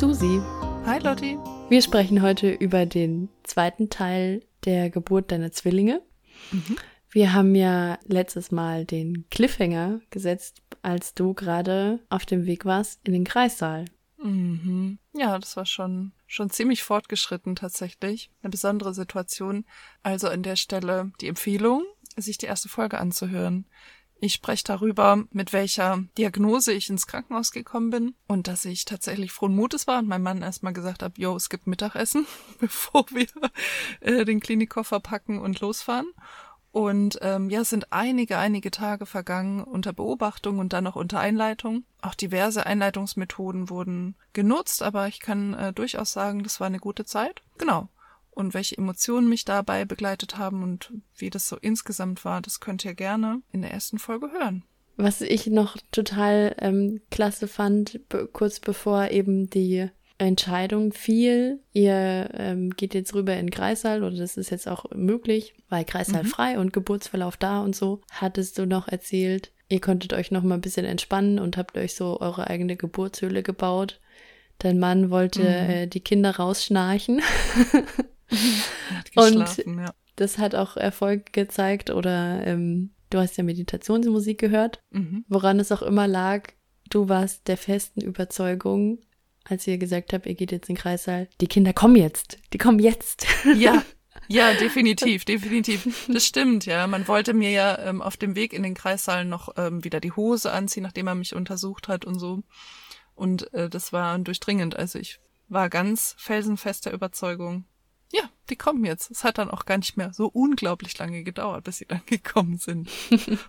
Susi. Hi Lotti. Wir sprechen heute über den zweiten Teil der Geburt deiner Zwillinge. Mhm. Wir haben ja letztes Mal den Cliffhanger gesetzt, als du gerade auf dem Weg warst in den Kreissaal. Mhm. Ja, das war schon, schon ziemlich fortgeschritten tatsächlich. Eine besondere Situation. Also an der Stelle die Empfehlung, sich die erste Folge anzuhören. Ich spreche darüber, mit welcher Diagnose ich ins Krankenhaus gekommen bin und dass ich tatsächlich frohen Mutes war und mein Mann erstmal gesagt hat, jo, es gibt Mittagessen, bevor wir äh, den Klinikkoffer packen und losfahren. Und ähm, ja, es sind einige, einige Tage vergangen unter Beobachtung und dann auch unter Einleitung. Auch diverse Einleitungsmethoden wurden genutzt, aber ich kann äh, durchaus sagen, das war eine gute Zeit. Genau und welche Emotionen mich dabei begleitet haben und wie das so insgesamt war, das könnt ihr gerne in der ersten Folge hören. Was ich noch total ähm, klasse fand, kurz bevor eben die Entscheidung fiel, ihr ähm, geht jetzt rüber in Kreissaal oder das ist jetzt auch möglich, weil Kreissaal mhm. frei und Geburtsverlauf da und so, hattest du noch erzählt, ihr konntet euch noch mal ein bisschen entspannen und habt euch so eure eigene Geburtshöhle gebaut. Dein Mann wollte mhm. äh, die Kinder rausschnarchen. und ja. das hat auch Erfolg gezeigt oder ähm, du hast ja Meditationsmusik gehört, mhm. woran es auch immer lag. Du warst der festen Überzeugung, als ihr gesagt habt, ihr geht jetzt in den Kreissaal, die Kinder kommen jetzt, die kommen jetzt. Ja, ja, definitiv, definitiv. Das stimmt, ja. Man wollte mir ja ähm, auf dem Weg in den Kreissaal noch ähm, wieder die Hose anziehen, nachdem er mich untersucht hat und so. Und äh, das war durchdringend. Also ich war ganz felsenfester Überzeugung, ja, die kommen jetzt. Es hat dann auch gar nicht mehr so unglaublich lange gedauert, bis sie dann gekommen sind.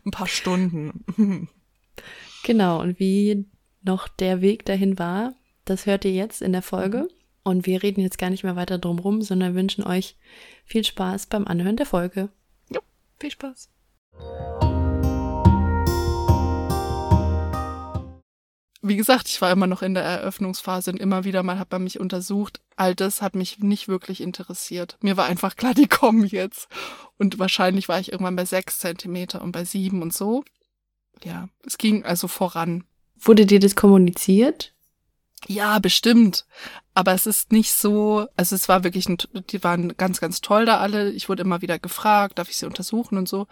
Ein paar Stunden. genau, und wie noch der Weg dahin war, das hört ihr jetzt in der Folge. Mhm. Und wir reden jetzt gar nicht mehr weiter drum rum, sondern wünschen euch viel Spaß beim Anhören der Folge. Jo, viel Spaß. Wie gesagt, ich war immer noch in der Eröffnungsphase und immer wieder mal hat man mich untersucht. All das hat mich nicht wirklich interessiert. Mir war einfach klar, die kommen jetzt. Und wahrscheinlich war ich irgendwann bei sechs Zentimeter und bei sieben und so. Ja, es ging also voran. Wurde dir das kommuniziert? Ja, bestimmt. Aber es ist nicht so, also es war wirklich, ein, die waren ganz, ganz toll da alle. Ich wurde immer wieder gefragt, darf ich sie untersuchen und so.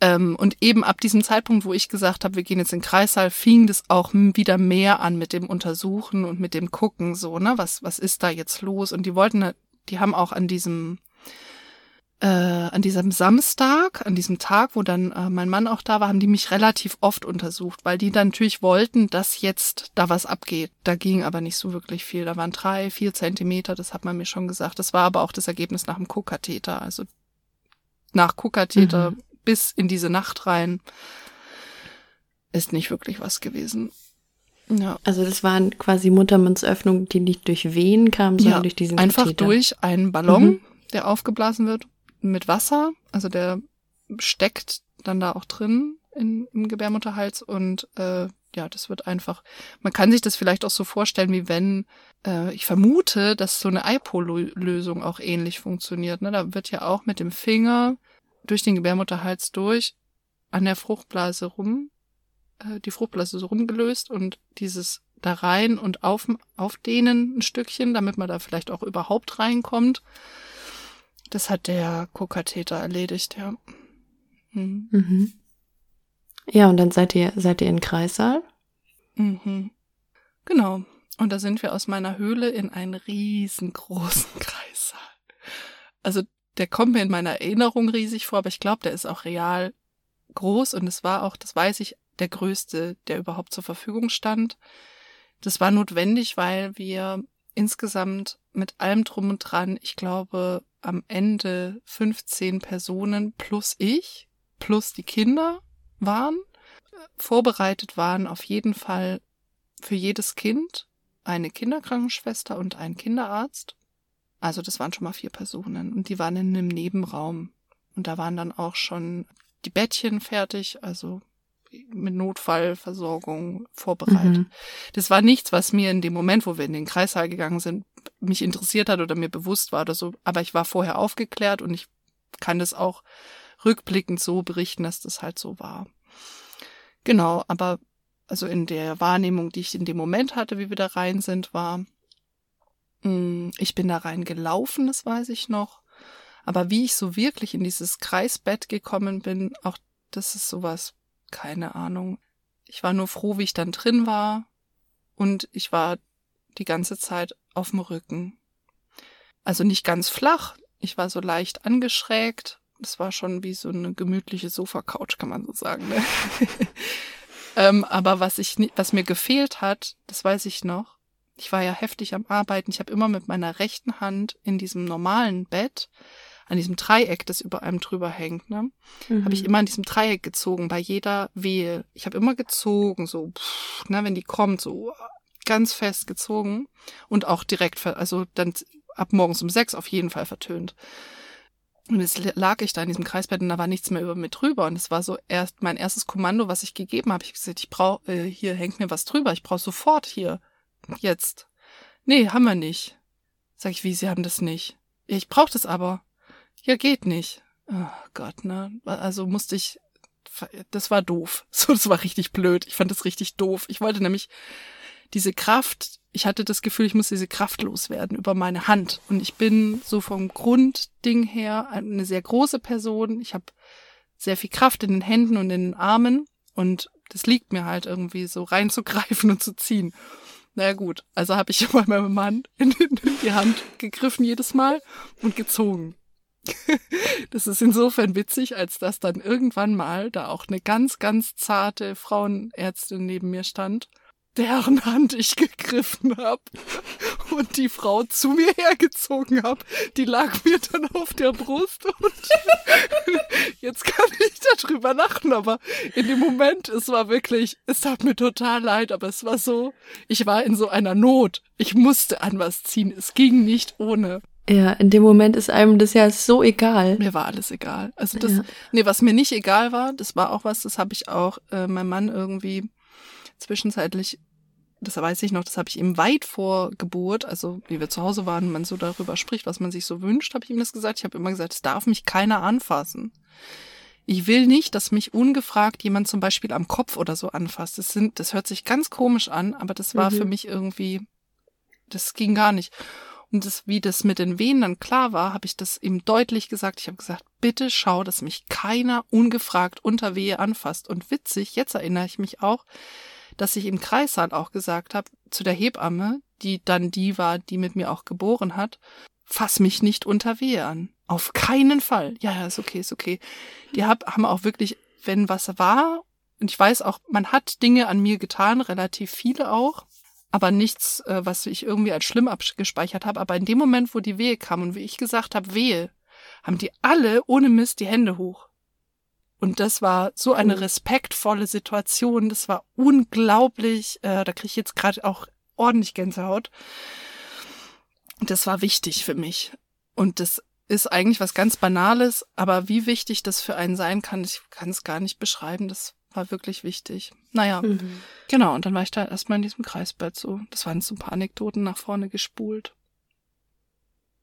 Ähm, und eben ab diesem Zeitpunkt, wo ich gesagt habe, wir gehen jetzt in den Kreissaal, fing das auch wieder mehr an mit dem Untersuchen und mit dem Gucken, so, ne, was, was ist da jetzt los? Und die wollten, die haben auch an diesem, äh, an diesem Samstag, an diesem Tag, wo dann äh, mein Mann auch da war, haben die mich relativ oft untersucht, weil die dann natürlich wollten, dass jetzt da was abgeht. Da ging aber nicht so wirklich viel. Da waren drei, vier Zentimeter, das hat man mir schon gesagt. Das war aber auch das Ergebnis nach dem Kuckatheter. Also nach Kuckatheter mhm bis in diese Nacht rein ist nicht wirklich was gewesen. Ja. Also das waren quasi Muttermundsöffnungen, die nicht durch Wehen kamen, sondern ja, durch diesen einfach Katheter. durch einen Ballon, mhm. der aufgeblasen wird mit Wasser. Also der steckt dann da auch drin in, im Gebärmutterhals und äh, ja, das wird einfach. Man kann sich das vielleicht auch so vorstellen, wie wenn äh, ich vermute, dass so eine IPO-Lösung auch ähnlich funktioniert. Ne? Da wird ja auch mit dem Finger durch den Gebärmutterhals durch an der Fruchtblase rum, äh, die Fruchtblase so rumgelöst und dieses da rein und auf, aufdehnen ein Stückchen, damit man da vielleicht auch überhaupt reinkommt. Das hat der Co-Katheter erledigt, ja. Mhm. Mhm. Ja, und dann seid ihr, seid ihr in Kreissaal? Mhm. Genau. Und da sind wir aus meiner Höhle in einen riesengroßen Kreissaal. Also der kommt mir in meiner Erinnerung riesig vor, aber ich glaube, der ist auch real groß und es war auch, das weiß ich, der größte, der überhaupt zur Verfügung stand. Das war notwendig, weil wir insgesamt mit allem drum und dran, ich glaube, am Ende 15 Personen plus ich, plus die Kinder waren, vorbereitet waren auf jeden Fall für jedes Kind eine Kinderkrankenschwester und ein Kinderarzt also das waren schon mal vier Personen und die waren in einem Nebenraum. Und da waren dann auch schon die Bettchen fertig, also mit Notfallversorgung vorbereitet. Mhm. Das war nichts, was mir in dem Moment, wo wir in den Kreissaal gegangen sind, mich interessiert hat oder mir bewusst war oder so. Aber ich war vorher aufgeklärt und ich kann das auch rückblickend so berichten, dass das halt so war. Genau, aber also in der Wahrnehmung, die ich in dem Moment hatte, wie wir da rein sind, war, ich bin da reingelaufen, das weiß ich noch. Aber wie ich so wirklich in dieses Kreisbett gekommen bin, auch das ist sowas, keine Ahnung. Ich war nur froh, wie ich dann drin war. Und ich war die ganze Zeit auf dem Rücken. Also nicht ganz flach. Ich war so leicht angeschrägt. Das war schon wie so eine gemütliche Sofa-Couch, kann man so sagen. Ne? ähm, aber was ich, was mir gefehlt hat, das weiß ich noch. Ich war ja heftig am Arbeiten. Ich habe immer mit meiner rechten Hand in diesem normalen Bett an diesem Dreieck, das über einem drüber hängt, ne, mhm. habe ich immer an diesem Dreieck gezogen bei jeder Wehe. Ich habe immer gezogen, so, pff, ne, wenn die kommt, so ganz fest gezogen und auch direkt, also dann ab morgens um sechs auf jeden Fall vertönt. Und jetzt lag ich da in diesem Kreisbett und da war nichts mehr über mir drüber. Und es war so erst mein erstes Kommando, was ich gegeben habe. Ich habe gesagt, ich brauche, äh, hier hängt mir was drüber. Ich brauche sofort hier. Jetzt. Nee, haben wir nicht. Sag ich, wie, Sie haben das nicht? Ich brauche das aber. Ja, geht nicht. Oh Gott, ne? Also musste ich, das war doof. So, das war richtig blöd. Ich fand das richtig doof. Ich wollte nämlich diese Kraft, ich hatte das Gefühl, ich muss diese Kraft loswerden über meine Hand. Und ich bin so vom Grundding her eine sehr große Person. Ich habe sehr viel Kraft in den Händen und in den Armen. Und das liegt mir halt irgendwie so reinzugreifen und zu ziehen. Naja gut, also habe ich immer meinem Mann in, in die Hand gegriffen jedes Mal und gezogen. Das ist insofern witzig, als dass dann irgendwann mal da auch eine ganz, ganz zarte Frauenärztin neben mir stand, deren Hand ich gegriffen habe und die Frau zu mir hergezogen habe. Die lag mir dann auf der Brust und jetzt kann ich darüber lachen, aber in dem Moment, es war wirklich, es tat mir total leid, aber es war so, ich war in so einer Not. Ich musste an was ziehen. Es ging nicht ohne. Ja, in dem Moment ist einem das ja so egal. Mir war alles egal. Also das, ja. nee, was mir nicht egal war, das war auch was, das habe ich auch äh, meinem Mann irgendwie zwischenzeitlich, das weiß ich noch, das habe ich ihm weit vor Geburt, also wie wir zu Hause waren, man so darüber spricht, was man sich so wünscht, habe ich ihm das gesagt. Ich habe immer gesagt, es darf mich keiner anfassen. Ich will nicht, dass mich ungefragt jemand zum Beispiel am Kopf oder so anfasst. Das sind, das hört sich ganz komisch an, aber das war mhm. für mich irgendwie, das ging gar nicht. Und das, wie das mit den Wehen dann klar war, habe ich das ihm deutlich gesagt. Ich habe gesagt, bitte schau, dass mich keiner ungefragt unter Wehe anfasst. Und witzig, jetzt erinnere ich mich auch, dass ich im Kreissaal auch gesagt habe, zu der Hebamme, die dann die war, die mit mir auch geboren hat, fass mich nicht unter Wehe an. Auf keinen Fall. Ja, ja, ist okay, ist okay. Die hab, haben auch wirklich, wenn was war, und ich weiß auch, man hat Dinge an mir getan, relativ viele auch, aber nichts, äh, was ich irgendwie als schlimm abgespeichert habe. Aber in dem Moment, wo die Wehe kam und wie ich gesagt habe, Wehe, haben die alle ohne Mist die Hände hoch. Und das war so eine oh. respektvolle Situation. Das war unglaublich. Äh, da kriege ich jetzt gerade auch ordentlich Gänsehaut. Das war wichtig für mich. Und das ist eigentlich was ganz Banales, aber wie wichtig das für einen sein kann, ich kann es gar nicht beschreiben. Das war wirklich wichtig. Naja, mhm. genau. Und dann war ich da erstmal in diesem Kreisbett so. Das waren so ein paar Anekdoten nach vorne gespult.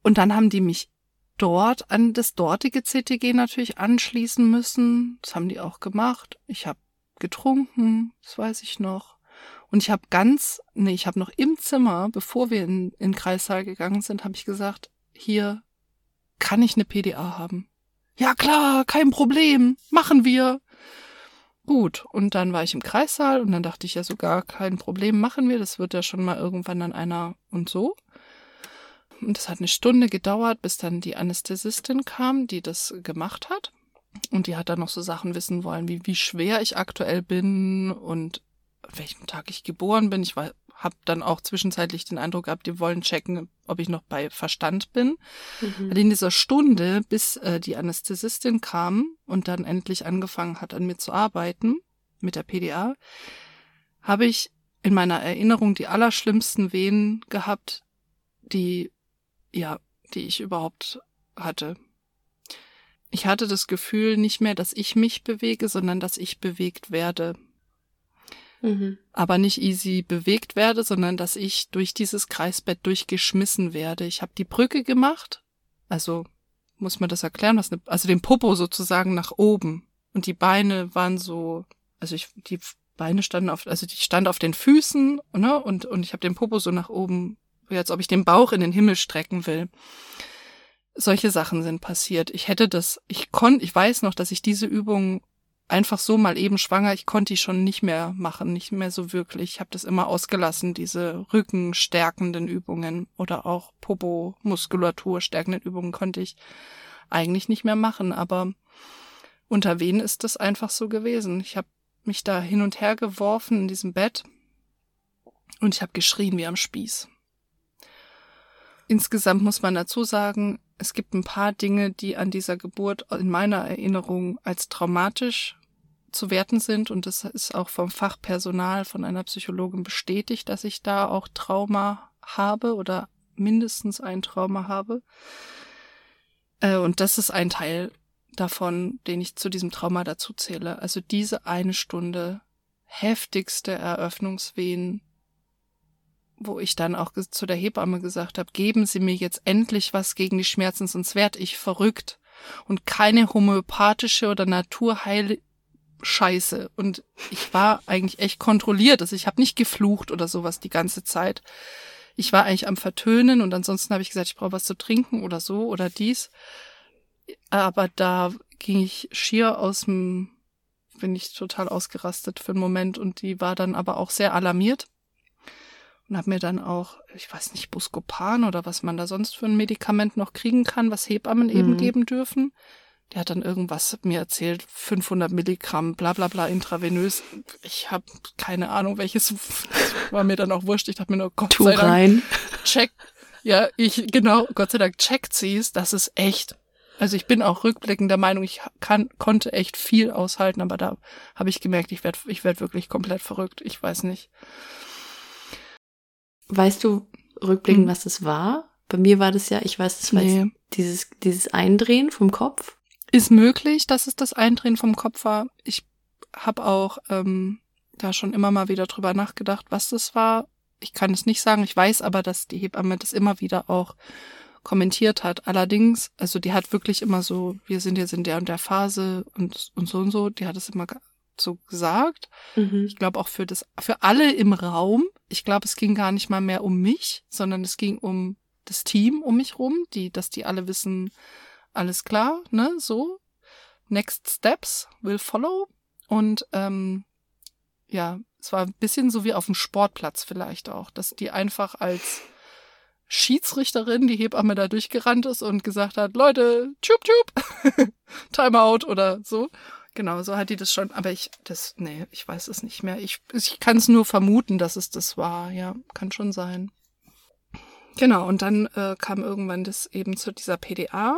Und dann haben die mich dort an das dortige CTG natürlich anschließen müssen. Das haben die auch gemacht. Ich habe getrunken, das weiß ich noch. Und ich habe ganz, nee, ich habe noch im Zimmer, bevor wir in, in den Kreissaal gegangen sind, habe ich gesagt, hier kann ich eine PDA haben. Ja klar, kein Problem, machen wir. Gut, und dann war ich im Kreissaal und dann dachte ich ja sogar, kein Problem, machen wir, das wird ja schon mal irgendwann dann einer und so. Und das hat eine Stunde gedauert, bis dann die Anästhesistin kam, die das gemacht hat. Und die hat dann noch so Sachen wissen wollen, wie, wie schwer ich aktuell bin und welchem Tag ich geboren bin. Ich war, habe dann auch zwischenzeitlich den Eindruck gehabt, die wollen checken, ob ich noch bei Verstand bin. Mhm. in dieser Stunde, bis äh, die Anästhesistin kam und dann endlich angefangen hat, an mir zu arbeiten mit der PDA, habe ich in meiner Erinnerung die allerschlimmsten Wehen gehabt, die, ja, die ich überhaupt hatte. Ich hatte das Gefühl nicht mehr, dass ich mich bewege, sondern dass ich bewegt werde mhm. aber nicht easy bewegt werde, sondern dass ich durch dieses Kreisbett durchgeschmissen werde. Ich habe die Brücke gemacht, also muss man das erklären, was eine, also den Popo sozusagen nach oben und die Beine waren so, also ich die Beine standen auf, also die stand auf den Füßen, ne, und und ich habe den Popo so nach oben wie als ob ich den Bauch in den Himmel strecken will. Solche Sachen sind passiert. Ich hätte das, ich konnte, ich weiß noch, dass ich diese Übung einfach so mal eben schwanger, ich konnte die schon nicht mehr machen, nicht mehr so wirklich. Ich habe das immer ausgelassen, diese rückenstärkenden Übungen oder auch Popo-Muskulatur stärkenden Übungen konnte ich eigentlich nicht mehr machen. Aber unter wen ist das einfach so gewesen? Ich habe mich da hin und her geworfen in diesem Bett und ich habe geschrien wie am Spieß. Insgesamt muss man dazu sagen, es gibt ein paar Dinge, die an dieser Geburt in meiner Erinnerung als traumatisch zu werten sind und das ist auch vom Fachpersonal von einer Psychologin bestätigt, dass ich da auch Trauma habe oder mindestens ein Trauma habe. Äh, und das ist ein Teil davon, den ich zu diesem Trauma dazu zähle. Also diese eine Stunde heftigste Eröffnungswehen, wo ich dann auch zu der Hebamme gesagt habe, geben Sie mir jetzt endlich was gegen die Schmerzen, sonst werd ich verrückt. Und keine homöopathische oder Naturheil Scheiße. Und ich war eigentlich echt kontrolliert. Also ich habe nicht geflucht oder sowas die ganze Zeit. Ich war eigentlich am Vertönen und ansonsten habe ich gesagt, ich brauche was zu trinken oder so oder dies. Aber da ging ich schier aus dem, bin ich total ausgerastet für einen Moment und die war dann aber auch sehr alarmiert und habe mir dann auch, ich weiß nicht, Buscopan oder was man da sonst für ein Medikament noch kriegen kann, was Hebammen mhm. eben geben dürfen. Der hat dann irgendwas mir erzählt, 500 Milligramm, bla bla bla, intravenös. Ich habe keine Ahnung, welches war mir dann auch wurscht. Ich dachte mir nur, Gott tu sei Dank, rein. check. Ja, ich, genau, Gott sei Dank checkt sie es. Das ist echt also ich bin auch rückblickend der Meinung, ich kann, konnte echt viel aushalten, aber da habe ich gemerkt, ich werde ich werd wirklich komplett verrückt. Ich weiß nicht. Weißt du rückblickend, hm. was das war? Bei mir war das ja, ich weiß, das war nee. dieses, dieses Eindrehen vom Kopf. Ist möglich, dass es das Eindrehen vom Kopf war. Ich habe auch ähm, da schon immer mal wieder drüber nachgedacht, was das war. Ich kann es nicht sagen. Ich weiß aber, dass die Hebamme das immer wieder auch kommentiert hat. Allerdings, also die hat wirklich immer so, wir sind jetzt in der und der Phase und, und so und so, die hat es immer so gesagt. Mhm. Ich glaube auch für das, für alle im Raum. Ich glaube, es ging gar nicht mal mehr um mich, sondern es ging um das Team um mich rum, die, dass die alle wissen, alles klar, ne, so. Next steps will follow. Und ähm, ja, es war ein bisschen so wie auf dem Sportplatz vielleicht auch, dass die einfach als Schiedsrichterin, die Hebamme da durchgerannt ist und gesagt hat, Leute, tschub, tschub, Timeout oder so. Genau, so hat die das schon, aber ich, das, nee, ich weiß es nicht mehr. Ich, ich kann es nur vermuten, dass es das war, ja, kann schon sein. Genau, und dann äh, kam irgendwann das eben zu dieser PDA.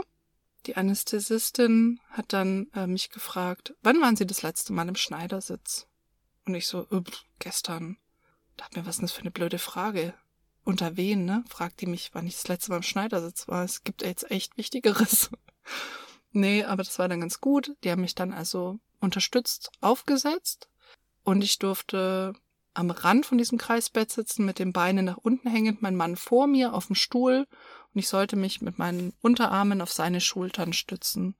Die Anästhesistin hat dann äh, mich gefragt, wann waren Sie das letzte Mal im Schneidersitz? Und ich so, gestern. Dachte mir, was ist das für eine blöde Frage? unter wen, ne? Fragt die mich, wann ich das letzte Mal im Schneidersitz war. Es gibt jetzt echt Wichtigeres. Nee, aber das war dann ganz gut. Die haben mich dann also unterstützt aufgesetzt und ich durfte am Rand von diesem Kreisbett sitzen, mit den Beinen nach unten hängend, mein Mann vor mir auf dem Stuhl und ich sollte mich mit meinen Unterarmen auf seine Schultern stützen.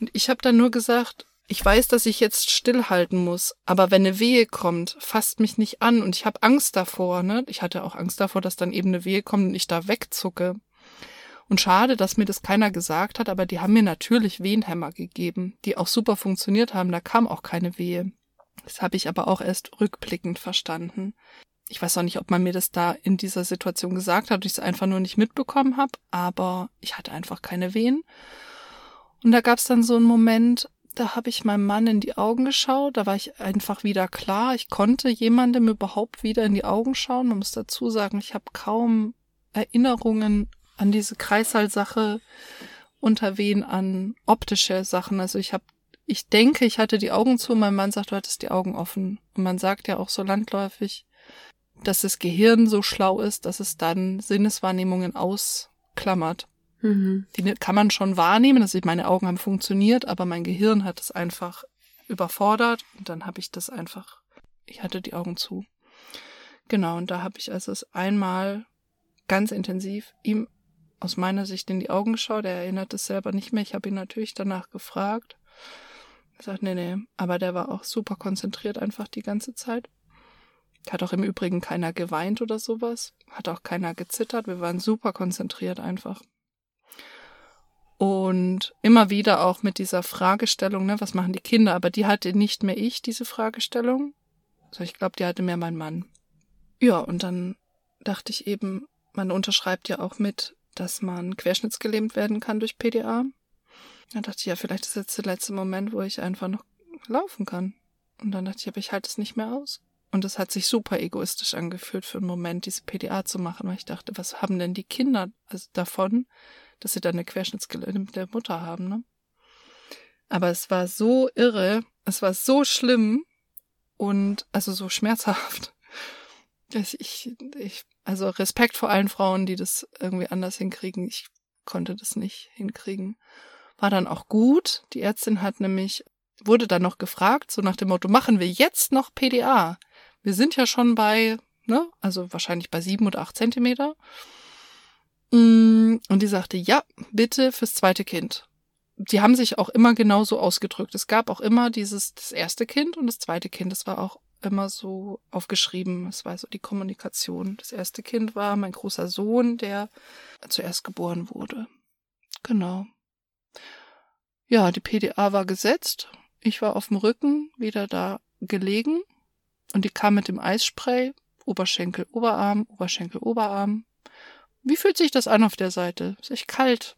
Und ich habe dann nur gesagt, ich weiß, dass ich jetzt stillhalten muss, aber wenn eine Wehe kommt, fasst mich nicht an und ich habe Angst davor, ne? Ich hatte auch Angst davor, dass dann eben eine Wehe kommt und ich da wegzucke. Und schade, dass mir das keiner gesagt hat, aber die haben mir natürlich Wehenhämmer gegeben, die auch super funktioniert haben, da kam auch keine Wehe. Das habe ich aber auch erst rückblickend verstanden. Ich weiß auch nicht, ob man mir das da in dieser Situation gesagt hat und ich es einfach nur nicht mitbekommen habe, aber ich hatte einfach keine Wehen. Und da gab es dann so einen Moment, da habe ich meinem Mann in die Augen geschaut, da war ich einfach wieder klar, ich konnte jemandem überhaupt wieder in die Augen schauen. Man muss dazu sagen, ich habe kaum Erinnerungen an diese Kreissaal-Sache unter wen an optische Sachen. Also ich habe, ich denke, ich hatte die Augen zu, mein Mann sagt, du hattest die Augen offen. Und man sagt ja auch so landläufig, dass das Gehirn so schlau ist, dass es dann Sinneswahrnehmungen ausklammert. Mhm. Die kann man schon wahrnehmen. Also meine Augen haben funktioniert, aber mein Gehirn hat es einfach überfordert und dann habe ich das einfach, ich hatte die Augen zu. Genau, und da habe ich also es einmal ganz intensiv ihm aus meiner Sicht in die Augen geschaut. Er erinnert es selber nicht mehr. Ich habe ihn natürlich danach gefragt. Er sagt, nee, nee, aber der war auch super konzentriert einfach die ganze Zeit. Hat auch im Übrigen keiner geweint oder sowas. Hat auch keiner gezittert. Wir waren super konzentriert einfach. Und immer wieder auch mit dieser Fragestellung, ne, was machen die Kinder? Aber die hatte nicht mehr ich, diese Fragestellung. Also ich glaube, die hatte mehr mein Mann. Ja, und dann dachte ich eben, man unterschreibt ja auch mit, dass man querschnittsgelähmt werden kann durch PDA. Da dachte ich, ja, vielleicht ist jetzt der letzte Moment, wo ich einfach noch laufen kann. Und dann dachte ich, aber ich halte es nicht mehr aus. Und es hat sich super egoistisch angefühlt für einen Moment, diese PDA zu machen, weil ich dachte, was haben denn die Kinder also davon, dass sie dann eine querschnittsgelähmte Mutter haben, ne? Aber es war so irre, es war so schlimm und also so schmerzhaft. Ich, ich, also Respekt vor allen Frauen, die das irgendwie anders hinkriegen. Ich konnte das nicht hinkriegen. War dann auch gut. Die Ärztin hat nämlich, wurde dann noch gefragt, so nach dem Motto, machen wir jetzt noch PDA? Wir sind ja schon bei, ne, also wahrscheinlich bei sieben oder acht Zentimeter. Mm, und die sagte, ja, bitte fürs zweite Kind. Die haben sich auch immer genauso ausgedrückt. Es gab auch immer dieses, das erste Kind und das zweite Kind. Das war auch immer so aufgeschrieben. Es war so die Kommunikation. Das erste Kind war mein großer Sohn, der zuerst geboren wurde. Genau. Ja, die PDA war gesetzt. Ich war auf dem Rücken, wieder da gelegen. Und die kam mit dem Eisspray. Oberschenkel, Oberarm, Oberschenkel, Oberarm. Wie fühlt sich das an auf der Seite? Ist echt kalt.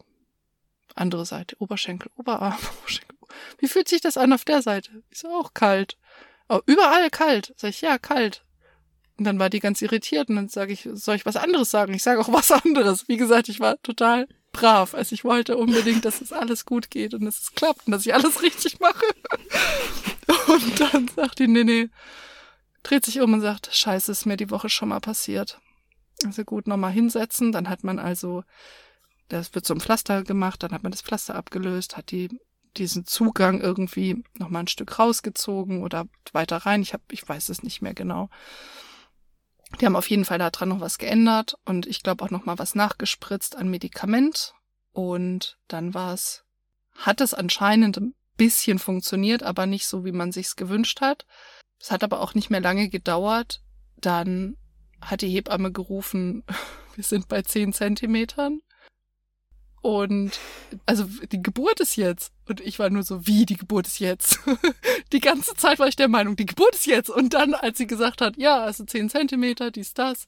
Andere Seite, Oberschenkel, Oberarm. Wie fühlt sich das an auf der Seite? Ist auch kalt. Oh, überall kalt. Sag ich, ja, kalt. Und dann war die ganz irritiert und dann sage ich, soll ich was anderes sagen? Ich sage auch was anderes. Wie gesagt, ich war total brav. Also ich wollte unbedingt, dass es alles gut geht und dass es klappt und dass ich alles richtig mache. Und dann sagt die, nee, nee, dreht sich um und sagt, scheiße, ist mir die Woche schon mal passiert. Also gut, nochmal hinsetzen. Dann hat man also, das wird so ein Pflaster gemacht, dann hat man das Pflaster abgelöst, hat die diesen Zugang irgendwie nochmal ein Stück rausgezogen oder weiter rein. Ich habe, ich weiß es nicht mehr genau. Die haben auf jeden Fall daran noch was geändert und ich glaube auch nochmal was nachgespritzt an Medikament. Und dann war es, hat es anscheinend ein bisschen funktioniert, aber nicht so, wie man sich's gewünscht hat. Es hat aber auch nicht mehr lange gedauert. Dann hat die Hebamme gerufen, wir sind bei zehn Zentimetern. Und also die Geburt ist jetzt. Und ich war nur so, wie die Geburt ist jetzt? die ganze Zeit war ich der Meinung, die Geburt ist jetzt. Und dann, als sie gesagt hat, ja, also zehn Zentimeter, dies, das.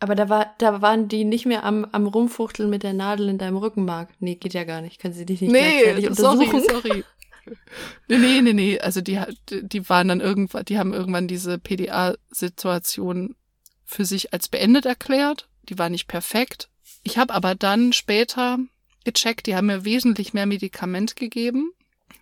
Aber da war, da waren die nicht mehr am, am Rumfuchteln mit der Nadel in deinem Rückenmark. Nee, geht ja gar nicht. Können sie dich nicht nee, untersuchen? Sorry, sorry. nee, nee, nee, nee. Also die, die waren dann irgendwann, die haben irgendwann diese PDA-Situation für sich als beendet erklärt. Die war nicht perfekt. Ich habe aber dann später gecheckt, die haben mir wesentlich mehr Medikament gegeben,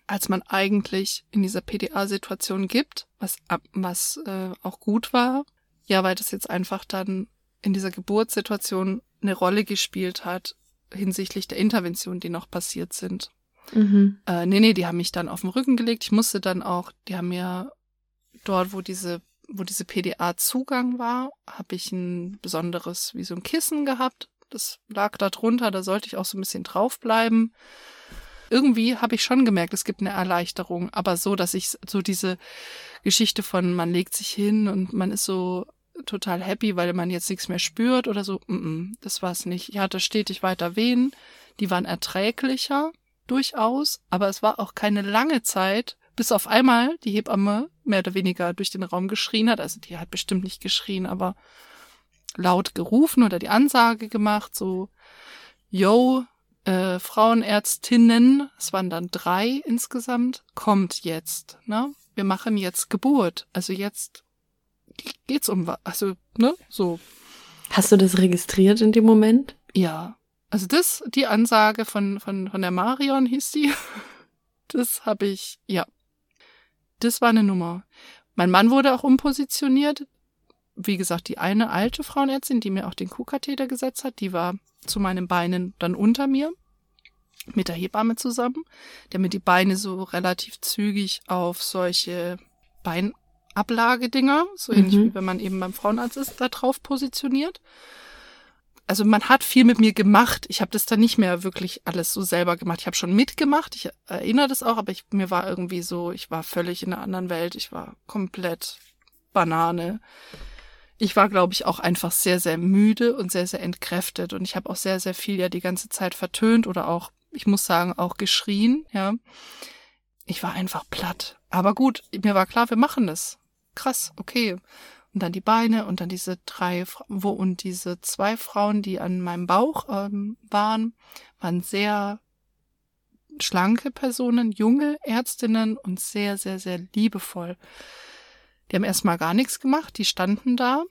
als man eigentlich in dieser PDA-Situation gibt, was, was äh, auch gut war. Ja, weil das jetzt einfach dann in dieser Geburtssituation eine Rolle gespielt hat hinsichtlich der Interventionen, die noch passiert sind. Mhm. Äh, nee, nee, die haben mich dann auf den Rücken gelegt. Ich musste dann auch, die haben mir dort, wo diese wo diese PDA-Zugang war, habe ich ein besonderes, wie so ein Kissen gehabt. Das lag da drunter, da sollte ich auch so ein bisschen draufbleiben. Irgendwie habe ich schon gemerkt, es gibt eine Erleichterung, aber so, dass ich so diese Geschichte von man legt sich hin und man ist so total happy, weil man jetzt nichts mehr spürt oder so, mm -mm, das war es nicht. Ich hatte stetig weiter Wehen, die waren erträglicher durchaus, aber es war auch keine lange Zeit, bis auf einmal die Hebamme mehr oder weniger durch den Raum geschrien hat. Also die hat bestimmt nicht geschrien, aber laut gerufen oder die Ansage gemacht, so, yo, äh, Frauenärztinnen, es waren dann drei insgesamt, kommt jetzt, ne? Wir machen jetzt Geburt. Also jetzt geht's um was, also, ne, so. Hast du das registriert in dem Moment? Ja. Also das, die Ansage von, von, von der Marion hieß die. Das habe ich, ja, das war eine Nummer. Mein Mann wurde auch umpositioniert. Wie gesagt, die eine alte Frauenärztin, die mir auch den Kuhkatheter gesetzt hat, die war zu meinen Beinen dann unter mir mit der Hebamme zusammen, der mir die Beine so relativ zügig auf solche Beinablagedinger, so ähnlich mhm. wie wenn man eben beim Frauenarzt ist, da drauf positioniert also man hat viel mit mir gemacht. Ich habe das dann nicht mehr wirklich alles so selber gemacht. Ich habe schon mitgemacht, ich erinnere das auch, aber ich, mir war irgendwie so, ich war völlig in einer anderen Welt. Ich war komplett Banane. Ich war, glaube ich, auch einfach sehr, sehr müde und sehr, sehr entkräftet. Und ich habe auch sehr, sehr viel ja die ganze Zeit vertönt oder auch, ich muss sagen, auch geschrien, ja. Ich war einfach platt. Aber gut, mir war klar, wir machen das. Krass, okay. Und dann die Beine und dann diese drei, wo und diese zwei Frauen, die an meinem Bauch ähm, waren, waren sehr schlanke Personen, junge Ärztinnen und sehr, sehr, sehr liebevoll. Die haben erstmal gar nichts gemacht, die standen da.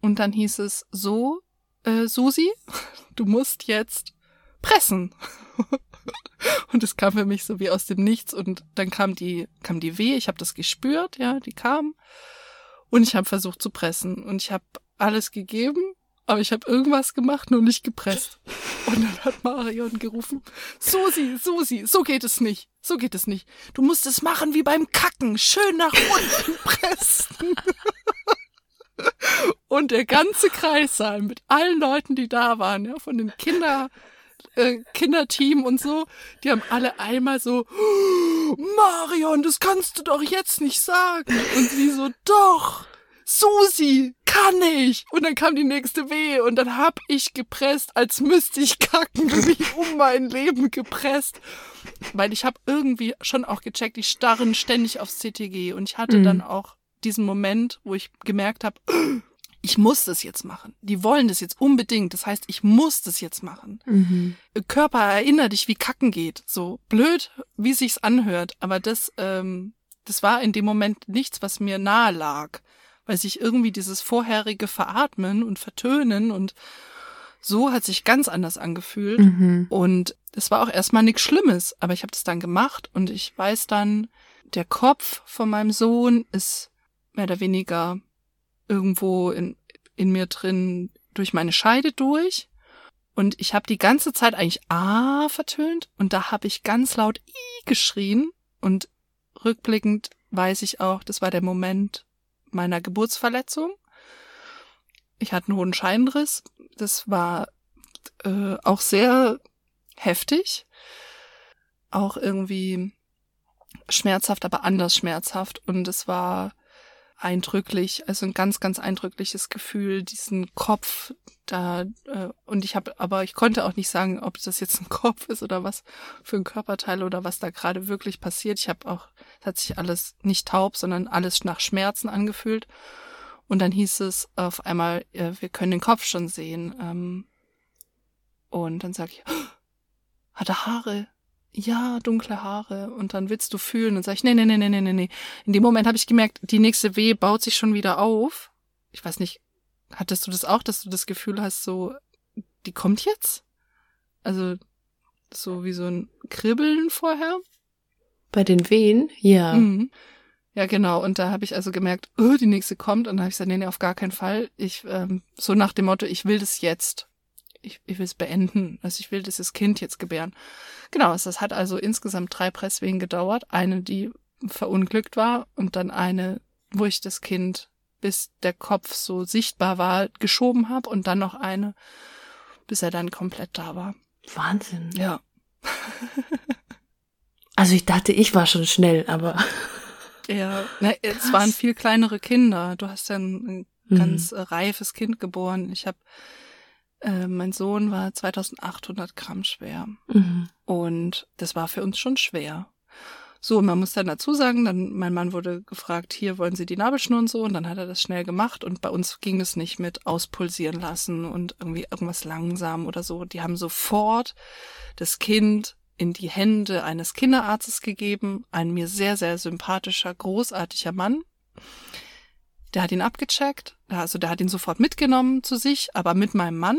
Und dann hieß es so, äh, Susi, du musst jetzt pressen. und es kam für mich so wie aus dem Nichts. Und dann kam die kam die Weh, ich habe das gespürt, ja, die kam. Und ich habe versucht zu pressen. Und ich habe alles gegeben, aber ich habe irgendwas gemacht, nur nicht gepresst. Und dann hat Marion gerufen, Susi, Susi, so geht es nicht. So geht es nicht. Du musst es machen wie beim Kacken, schön nach unten pressen. Und der ganze Kreissaal mit allen Leuten, die da waren, ja, von den Kinder, äh, Kinderteam und so, die haben alle einmal so, Marion, das kannst du doch jetzt nicht sagen. Und sie so, doch. Susi, kann ich. Und dann kam die nächste Wehe und dann hab ich gepresst, als müsste ich kacken, wie um mein Leben gepresst. Weil ich habe irgendwie schon auch gecheckt, die starren ständig aufs CTG und ich hatte mhm. dann auch diesen Moment, wo ich gemerkt habe, ich muss das jetzt machen. Die wollen das jetzt unbedingt. Das heißt, ich muss das jetzt machen. Mhm. Körper, erinnere dich, wie Kacken geht. So blöd, wie sich's anhört. Aber das, ähm, das war in dem Moment nichts, was mir nahe lag weil sich irgendwie dieses vorherige Veratmen und Vertönen und so hat sich ganz anders angefühlt. Mhm. Und es war auch erstmal nichts Schlimmes, aber ich habe das dann gemacht und ich weiß dann, der Kopf von meinem Sohn ist mehr oder weniger irgendwo in, in mir drin durch meine Scheide durch. Und ich habe die ganze Zeit eigentlich A vertönt und da habe ich ganz laut I geschrien und rückblickend weiß ich auch, das war der Moment, meiner Geburtsverletzung. Ich hatte einen hohen Scheinriss. Das war äh, auch sehr heftig. Auch irgendwie schmerzhaft, aber anders schmerzhaft. Und es war eindrücklich, also ein ganz, ganz eindrückliches Gefühl, diesen Kopf da. Äh, und ich habe, aber ich konnte auch nicht sagen, ob das jetzt ein Kopf ist oder was für ein Körperteil oder was da gerade wirklich passiert. Ich habe auch, es hat sich alles nicht taub, sondern alles nach Schmerzen angefühlt. Und dann hieß es auf einmal, äh, wir können den Kopf schon sehen. Ähm, und dann sage ich, oh, hat er Haare? Ja, dunkle Haare und dann willst du fühlen und sag ich, nee, nee, nee, nee, nee, nee. In dem Moment habe ich gemerkt, die nächste Weh baut sich schon wieder auf. Ich weiß nicht, hattest du das auch, dass du das Gefühl hast, so, die kommt jetzt? Also, so wie so ein Kribbeln vorher? Bei den Wehen? Ja. Mhm. Ja, genau. Und da habe ich also gemerkt, oh, die nächste kommt. Und dann habe ich gesagt, nee, nee, auf gar keinen Fall. Ich, ähm, so nach dem Motto, ich will das jetzt ich, ich will es beenden. Also ich will dieses Kind jetzt gebären. Genau, das hat also insgesamt drei Presswehen gedauert. Eine, die verunglückt war und dann eine, wo ich das Kind bis der Kopf so sichtbar war, geschoben habe und dann noch eine, bis er dann komplett da war. Wahnsinn. Ja. also ich dachte, ich war schon schnell, aber. Ja, na, es waren viel kleinere Kinder. Du hast ja ein, ein mhm. ganz reifes Kind geboren. Ich habe äh, mein Sohn war 2800 Gramm schwer. Mhm. Und das war für uns schon schwer. So, man muss dann dazu sagen, dann mein Mann wurde gefragt, hier wollen Sie die Nabelschnur und so, und dann hat er das schnell gemacht und bei uns ging es nicht mit auspulsieren lassen und irgendwie irgendwas langsam oder so. Die haben sofort das Kind in die Hände eines Kinderarztes gegeben, ein mir sehr, sehr sympathischer, großartiger Mann. Der hat ihn abgecheckt, also der hat ihn sofort mitgenommen zu sich, aber mit meinem Mann.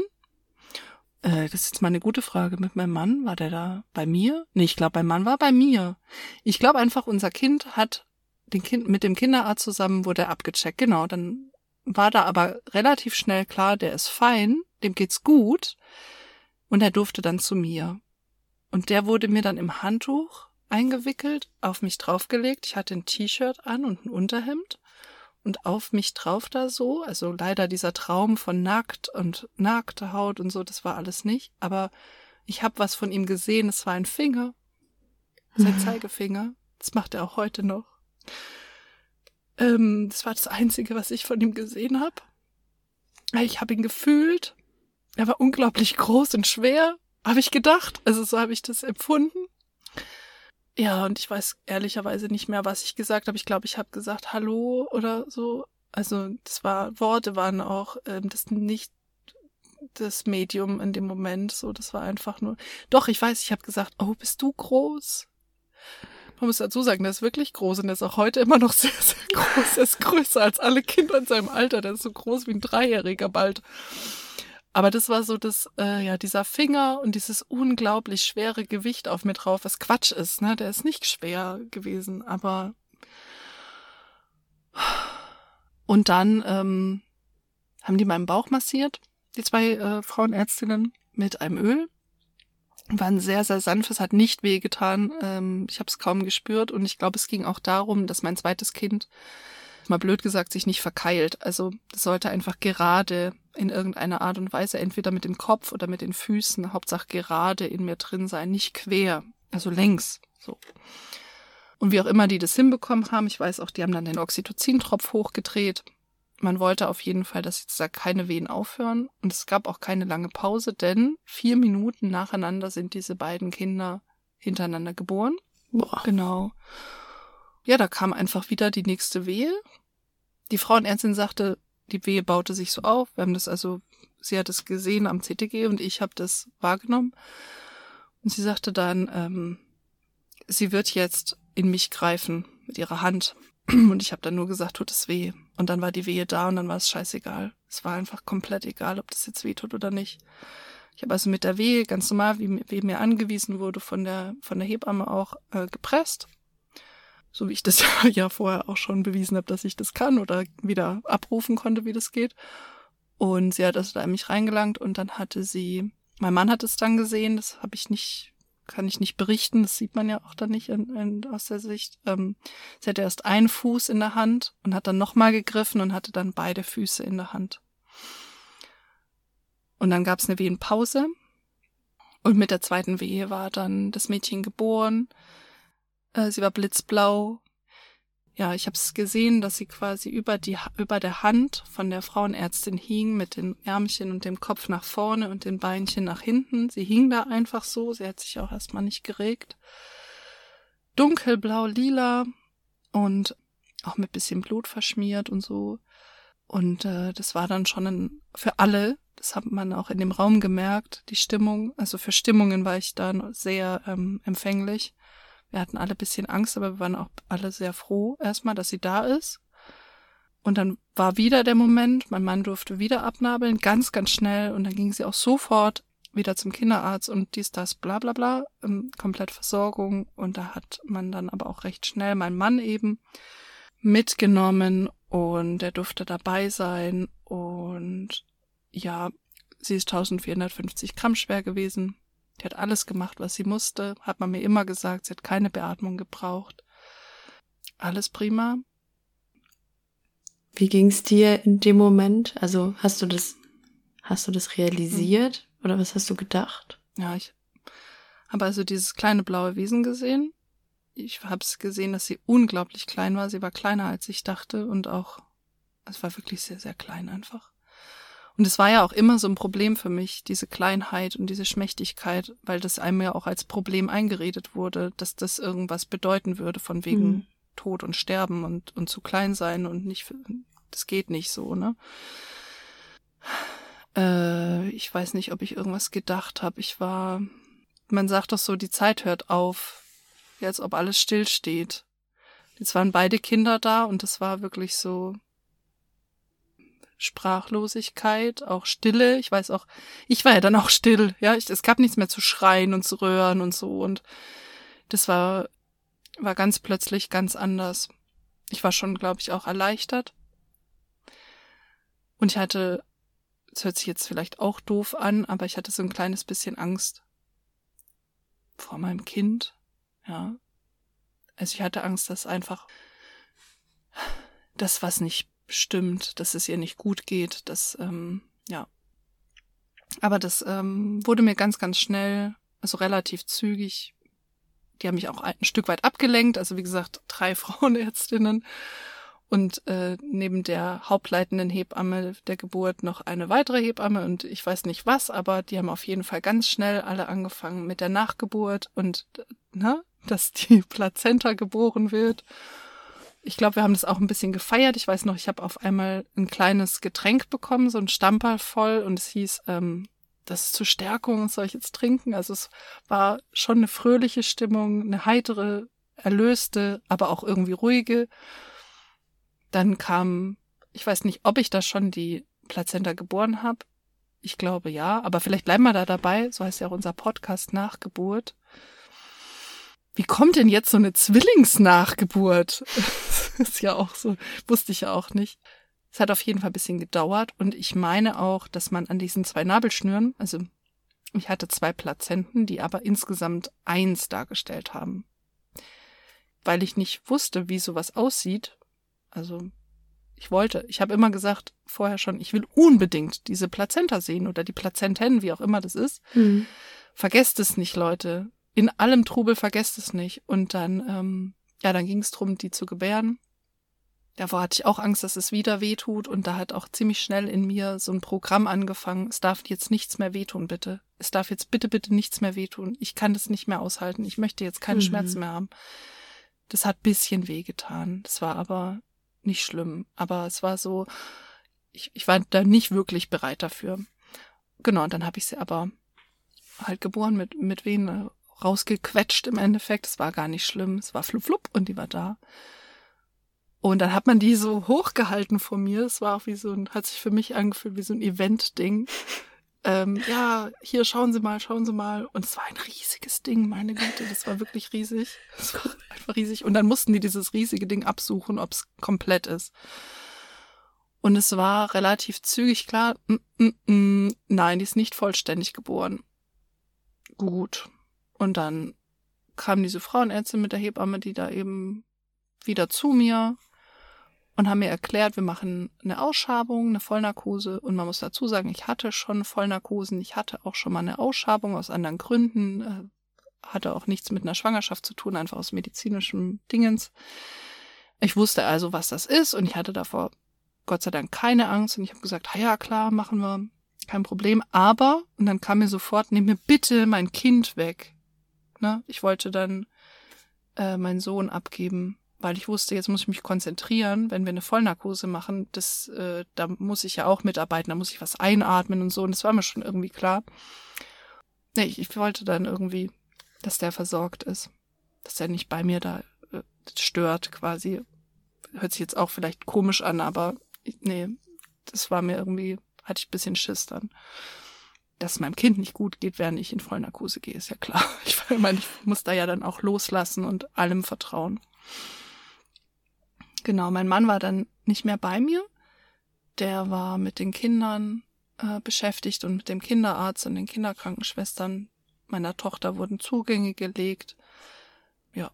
Äh, das ist jetzt mal eine gute Frage. Mit meinem Mann, war der da bei mir? Nee, ich glaube, mein Mann war bei mir. Ich glaube einfach, unser Kind hat den Kind, mit dem Kinderarzt zusammen wurde er abgecheckt. Genau, dann war da aber relativ schnell klar, der ist fein, dem geht's gut. Und er durfte dann zu mir. Und der wurde mir dann im Handtuch eingewickelt, auf mich draufgelegt. Ich hatte ein T-Shirt an und ein Unterhemd und auf mich drauf da so. Also leider dieser Traum von nackt und nackte Haut und so, das war alles nicht. Aber ich habe was von ihm gesehen. Es war ein Finger, sein. Zeigefinger. Das macht er auch heute noch. Ähm, das war das Einzige, was ich von ihm gesehen habe. Ich habe ihn gefühlt. Er war unglaublich groß und schwer, habe ich gedacht. Also so habe ich das empfunden. Ja, und ich weiß ehrlicherweise nicht mehr, was ich gesagt habe. Ich glaube, ich habe gesagt Hallo oder so. Also das war Worte waren auch ähm, das nicht das Medium in dem Moment. So, das war einfach nur. Doch, ich weiß, ich habe gesagt, oh, bist du groß? Man muss dazu sagen, der ist wirklich groß und der ist auch heute immer noch sehr, sehr groß. Er ist größer als alle Kinder in seinem Alter. Der ist so groß wie ein Dreijähriger bald. Aber das war so das, äh, ja, dieser Finger und dieses unglaublich schwere Gewicht auf mir drauf, was Quatsch ist, ne? Der ist nicht schwer gewesen, aber. Und dann ähm, haben die meinen Bauch massiert, die zwei äh, Frauenärztinnen, mit einem Öl. War ein sehr, sehr sanftes, hat nicht wehgetan. Ähm, ich habe es kaum gespürt und ich glaube, es ging auch darum, dass mein zweites Kind, mal blöd gesagt, sich nicht verkeilt. Also das sollte einfach gerade in irgendeiner Art und Weise, entweder mit dem Kopf oder mit den Füßen, Hauptsache gerade in mir drin sein, nicht quer, also längs, so. Und wie auch immer die das hinbekommen haben, ich weiß auch, die haben dann den Oxytocin-Tropf hochgedreht. Man wollte auf jeden Fall, dass jetzt da keine Wehen aufhören. Und es gab auch keine lange Pause, denn vier Minuten nacheinander sind diese beiden Kinder hintereinander geboren. Boah. Genau. Ja, da kam einfach wieder die nächste Wehe. Die Frauenärztin sagte, die Wehe baute sich so auf. Wir haben das also, sie hat es gesehen am CTG und ich habe das wahrgenommen. Und sie sagte dann, ähm, sie wird jetzt in mich greifen mit ihrer Hand. Und ich habe dann nur gesagt, tut es weh. Und dann war die Wehe da und dann war es scheißegal. Es war einfach komplett egal, ob das jetzt weh tut oder nicht. Ich habe also mit der Wehe ganz normal, wie, wie mir angewiesen wurde, von der, von der Hebamme auch äh, gepresst so wie ich das ja vorher auch schon bewiesen habe, dass ich das kann oder wieder abrufen konnte, wie das geht. Und sie hat also da in mich reingelangt und dann hatte sie, mein Mann hat es dann gesehen, das habe ich nicht, kann ich nicht berichten, das sieht man ja auch dann nicht in, in, aus der Sicht. Ähm, sie hatte erst einen Fuß in der Hand und hat dann nochmal gegriffen und hatte dann beide Füße in der Hand. Und dann gab es eine Wehenpause und mit der zweiten Wehe war dann das Mädchen geboren. Äh, sie war blitzblau. Ja, ich habe es gesehen, dass sie quasi über die über der Hand von der Frauenärztin hing mit den Ärmchen und dem Kopf nach vorne und den Beinchen nach hinten. Sie hing da einfach so, sie hat sich auch erstmal nicht geregt. Dunkelblau, lila und auch mit bisschen Blut verschmiert und so. Und äh, das war dann schon ein, für alle, das hat man auch in dem Raum gemerkt, die Stimmung, also für Stimmungen war ich da sehr ähm, empfänglich. Wir hatten alle bisschen Angst, aber wir waren auch alle sehr froh erstmal, dass sie da ist. Und dann war wieder der Moment, mein Mann durfte wieder abnabeln, ganz, ganz schnell. Und dann ging sie auch sofort wieder zum Kinderarzt und dies, das, bla bla bla, ähm, komplett Versorgung. Und da hat man dann aber auch recht schnell meinen Mann eben mitgenommen und er durfte dabei sein. Und ja, sie ist 1450 Gramm schwer gewesen. Die hat alles gemacht, was sie musste, hat man mir immer gesagt, sie hat keine Beatmung gebraucht. Alles prima. Wie ging's dir in dem Moment? Also hast du das, hast du das realisiert mhm. oder was hast du gedacht? Ja, ich habe also dieses kleine blaue Wesen gesehen. Ich habe es gesehen, dass sie unglaublich klein war. Sie war kleiner als ich dachte und auch, es war wirklich sehr, sehr klein einfach. Und es war ja auch immer so ein Problem für mich, diese Kleinheit und diese Schmächtigkeit, weil das einem ja auch als Problem eingeredet wurde, dass das irgendwas bedeuten würde, von wegen mhm. Tod und Sterben und, und zu klein sein und nicht, das geht nicht so, ne? Äh, ich weiß nicht, ob ich irgendwas gedacht habe. Ich war, man sagt doch so, die Zeit hört auf, als ob alles stillsteht. Jetzt waren beide Kinder da und es war wirklich so, Sprachlosigkeit, auch Stille. Ich weiß auch, ich war ja dann auch still, ja. Ich, es gab nichts mehr zu schreien und zu röhren und so. Und das war, war ganz plötzlich ganz anders. Ich war schon, glaube ich, auch erleichtert. Und ich hatte, es hört sich jetzt vielleicht auch doof an, aber ich hatte so ein kleines bisschen Angst vor meinem Kind, ja. Also ich hatte Angst, dass einfach das, was nicht stimmt, dass es ihr nicht gut geht, dass, ähm, ja. Aber das ähm, wurde mir ganz, ganz schnell, also relativ zügig, die haben mich auch ein Stück weit abgelenkt, also wie gesagt, drei Frauenärztinnen. und äh, neben der hauptleitenden Hebamme der Geburt noch eine weitere Hebamme und ich weiß nicht was, aber die haben auf jeden Fall ganz schnell alle angefangen mit der Nachgeburt und ne, dass die Plazenta geboren wird. Ich glaube, wir haben das auch ein bisschen gefeiert. Ich weiß noch, ich habe auf einmal ein kleines Getränk bekommen, so ein Stamperl voll und es hieß, ähm, das ist zur Stärkung, soll ich jetzt trinken? Also es war schon eine fröhliche Stimmung, eine heitere, erlöste, aber auch irgendwie ruhige. Dann kam, ich weiß nicht, ob ich da schon die Plazenta geboren habe. Ich glaube ja, aber vielleicht bleiben wir da dabei. So heißt ja auch unser Podcast Nachgeburt. Wie kommt denn jetzt so eine Zwillingsnachgeburt? ist ja auch so, wusste ich ja auch nicht. Es hat auf jeden Fall ein bisschen gedauert und ich meine auch, dass man an diesen zwei Nabelschnüren, also ich hatte zwei Plazenten, die aber insgesamt eins dargestellt haben. Weil ich nicht wusste, wie sowas aussieht, also ich wollte, ich habe immer gesagt vorher schon, ich will unbedingt diese Plazenta sehen oder die Plazenten, wie auch immer das ist. Mhm. Vergesst es nicht, Leute. In allem Trubel vergesst es nicht. Und dann, ähm, ja, dann ging es drum, die zu gebären. Davor hatte ich auch Angst, dass es wieder wehtut und da hat auch ziemlich schnell in mir so ein Programm angefangen. Es darf jetzt nichts mehr wehtun, bitte. Es darf jetzt bitte, bitte nichts mehr wehtun. Ich kann das nicht mehr aushalten. Ich möchte jetzt keine mhm. Schmerzen mehr haben. Das hat bisschen wehgetan. Das war aber nicht schlimm, aber es war so, ich, ich war da nicht wirklich bereit dafür. Genau, und dann habe ich sie aber halt geboren mit, mit Venen rausgequetscht im Endeffekt. Es war gar nicht schlimm. Es war flup flup und die war da. Und dann hat man die so hochgehalten vor mir. Es war auch wie so ein, hat sich für mich angefühlt wie so ein Event-Ding ähm, ja, hier schauen Sie mal, schauen Sie mal. Und es war ein riesiges Ding, meine Güte, das war wirklich riesig. Es war einfach riesig. Und dann mussten die dieses riesige Ding absuchen, ob es komplett ist. Und es war relativ zügig klar, mm, mm, mm, nein, die ist nicht vollständig geboren. Gut. Und dann kam diese Frauenärztin mit der Hebamme, die da eben wieder zu mir und haben mir erklärt, wir machen eine Ausschabung, eine Vollnarkose. Und man muss dazu sagen, ich hatte schon Vollnarkosen, ich hatte auch schon mal eine Ausschabung aus anderen Gründen, äh, hatte auch nichts mit einer Schwangerschaft zu tun, einfach aus medizinischem Dingens. Ich wusste also, was das ist und ich hatte davor Gott sei Dank keine Angst. Und ich habe gesagt, ja klar, machen wir, kein Problem, aber, und dann kam mir sofort, nimm mir bitte mein Kind weg. Ne? Ich wollte dann äh, meinen Sohn abgeben weil ich wusste, jetzt muss ich mich konzentrieren, wenn wir eine Vollnarkose machen, das, äh, da muss ich ja auch mitarbeiten, da muss ich was einatmen und so, und das war mir schon irgendwie klar. Nee, ich, ich wollte dann irgendwie, dass der versorgt ist, dass er nicht bei mir da äh, stört quasi. Hört sich jetzt auch vielleicht komisch an, aber nee, das war mir irgendwie, hatte ich ein bisschen Schiss dann. Dass es meinem Kind nicht gut geht, während ich in Vollnarkose gehe, ist ja klar. Ich meine, ich muss da ja dann auch loslassen und allem vertrauen. Genau, mein Mann war dann nicht mehr bei mir. Der war mit den Kindern äh, beschäftigt und mit dem Kinderarzt und den Kinderkrankenschwestern meiner Tochter wurden Zugänge gelegt. Ja,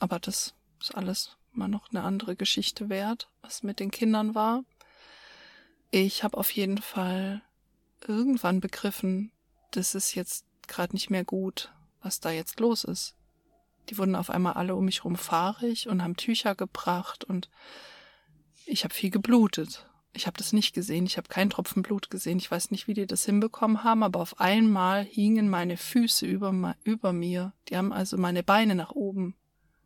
aber das ist alles mal noch eine andere Geschichte wert, was mit den Kindern war. Ich habe auf jeden Fall irgendwann begriffen, das ist jetzt gerade nicht mehr gut, was da jetzt los ist. Die wurden auf einmal alle um mich rum fahrig und haben Tücher gebracht und ich habe viel geblutet. Ich habe das nicht gesehen, ich habe keinen Tropfen Blut gesehen. Ich weiß nicht, wie die das hinbekommen haben, aber auf einmal hingen meine Füße über, über mir. Die haben also meine Beine nach oben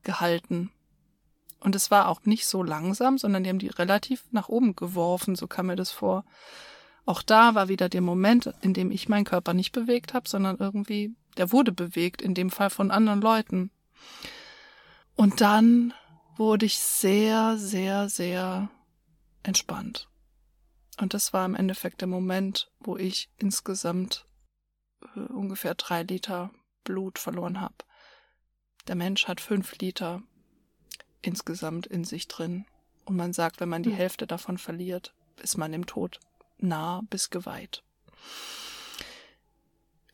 gehalten. Und es war auch nicht so langsam, sondern die haben die relativ nach oben geworfen, so kam mir das vor. Auch da war wieder der Moment, in dem ich meinen Körper nicht bewegt habe, sondern irgendwie, der wurde bewegt, in dem Fall von anderen Leuten. Und dann wurde ich sehr, sehr, sehr entspannt. Und das war im Endeffekt der Moment, wo ich insgesamt äh, ungefähr drei Liter Blut verloren habe. Der Mensch hat fünf Liter insgesamt in sich drin. Und man sagt, wenn man die hm. Hälfte davon verliert, ist man dem Tod nah bis geweiht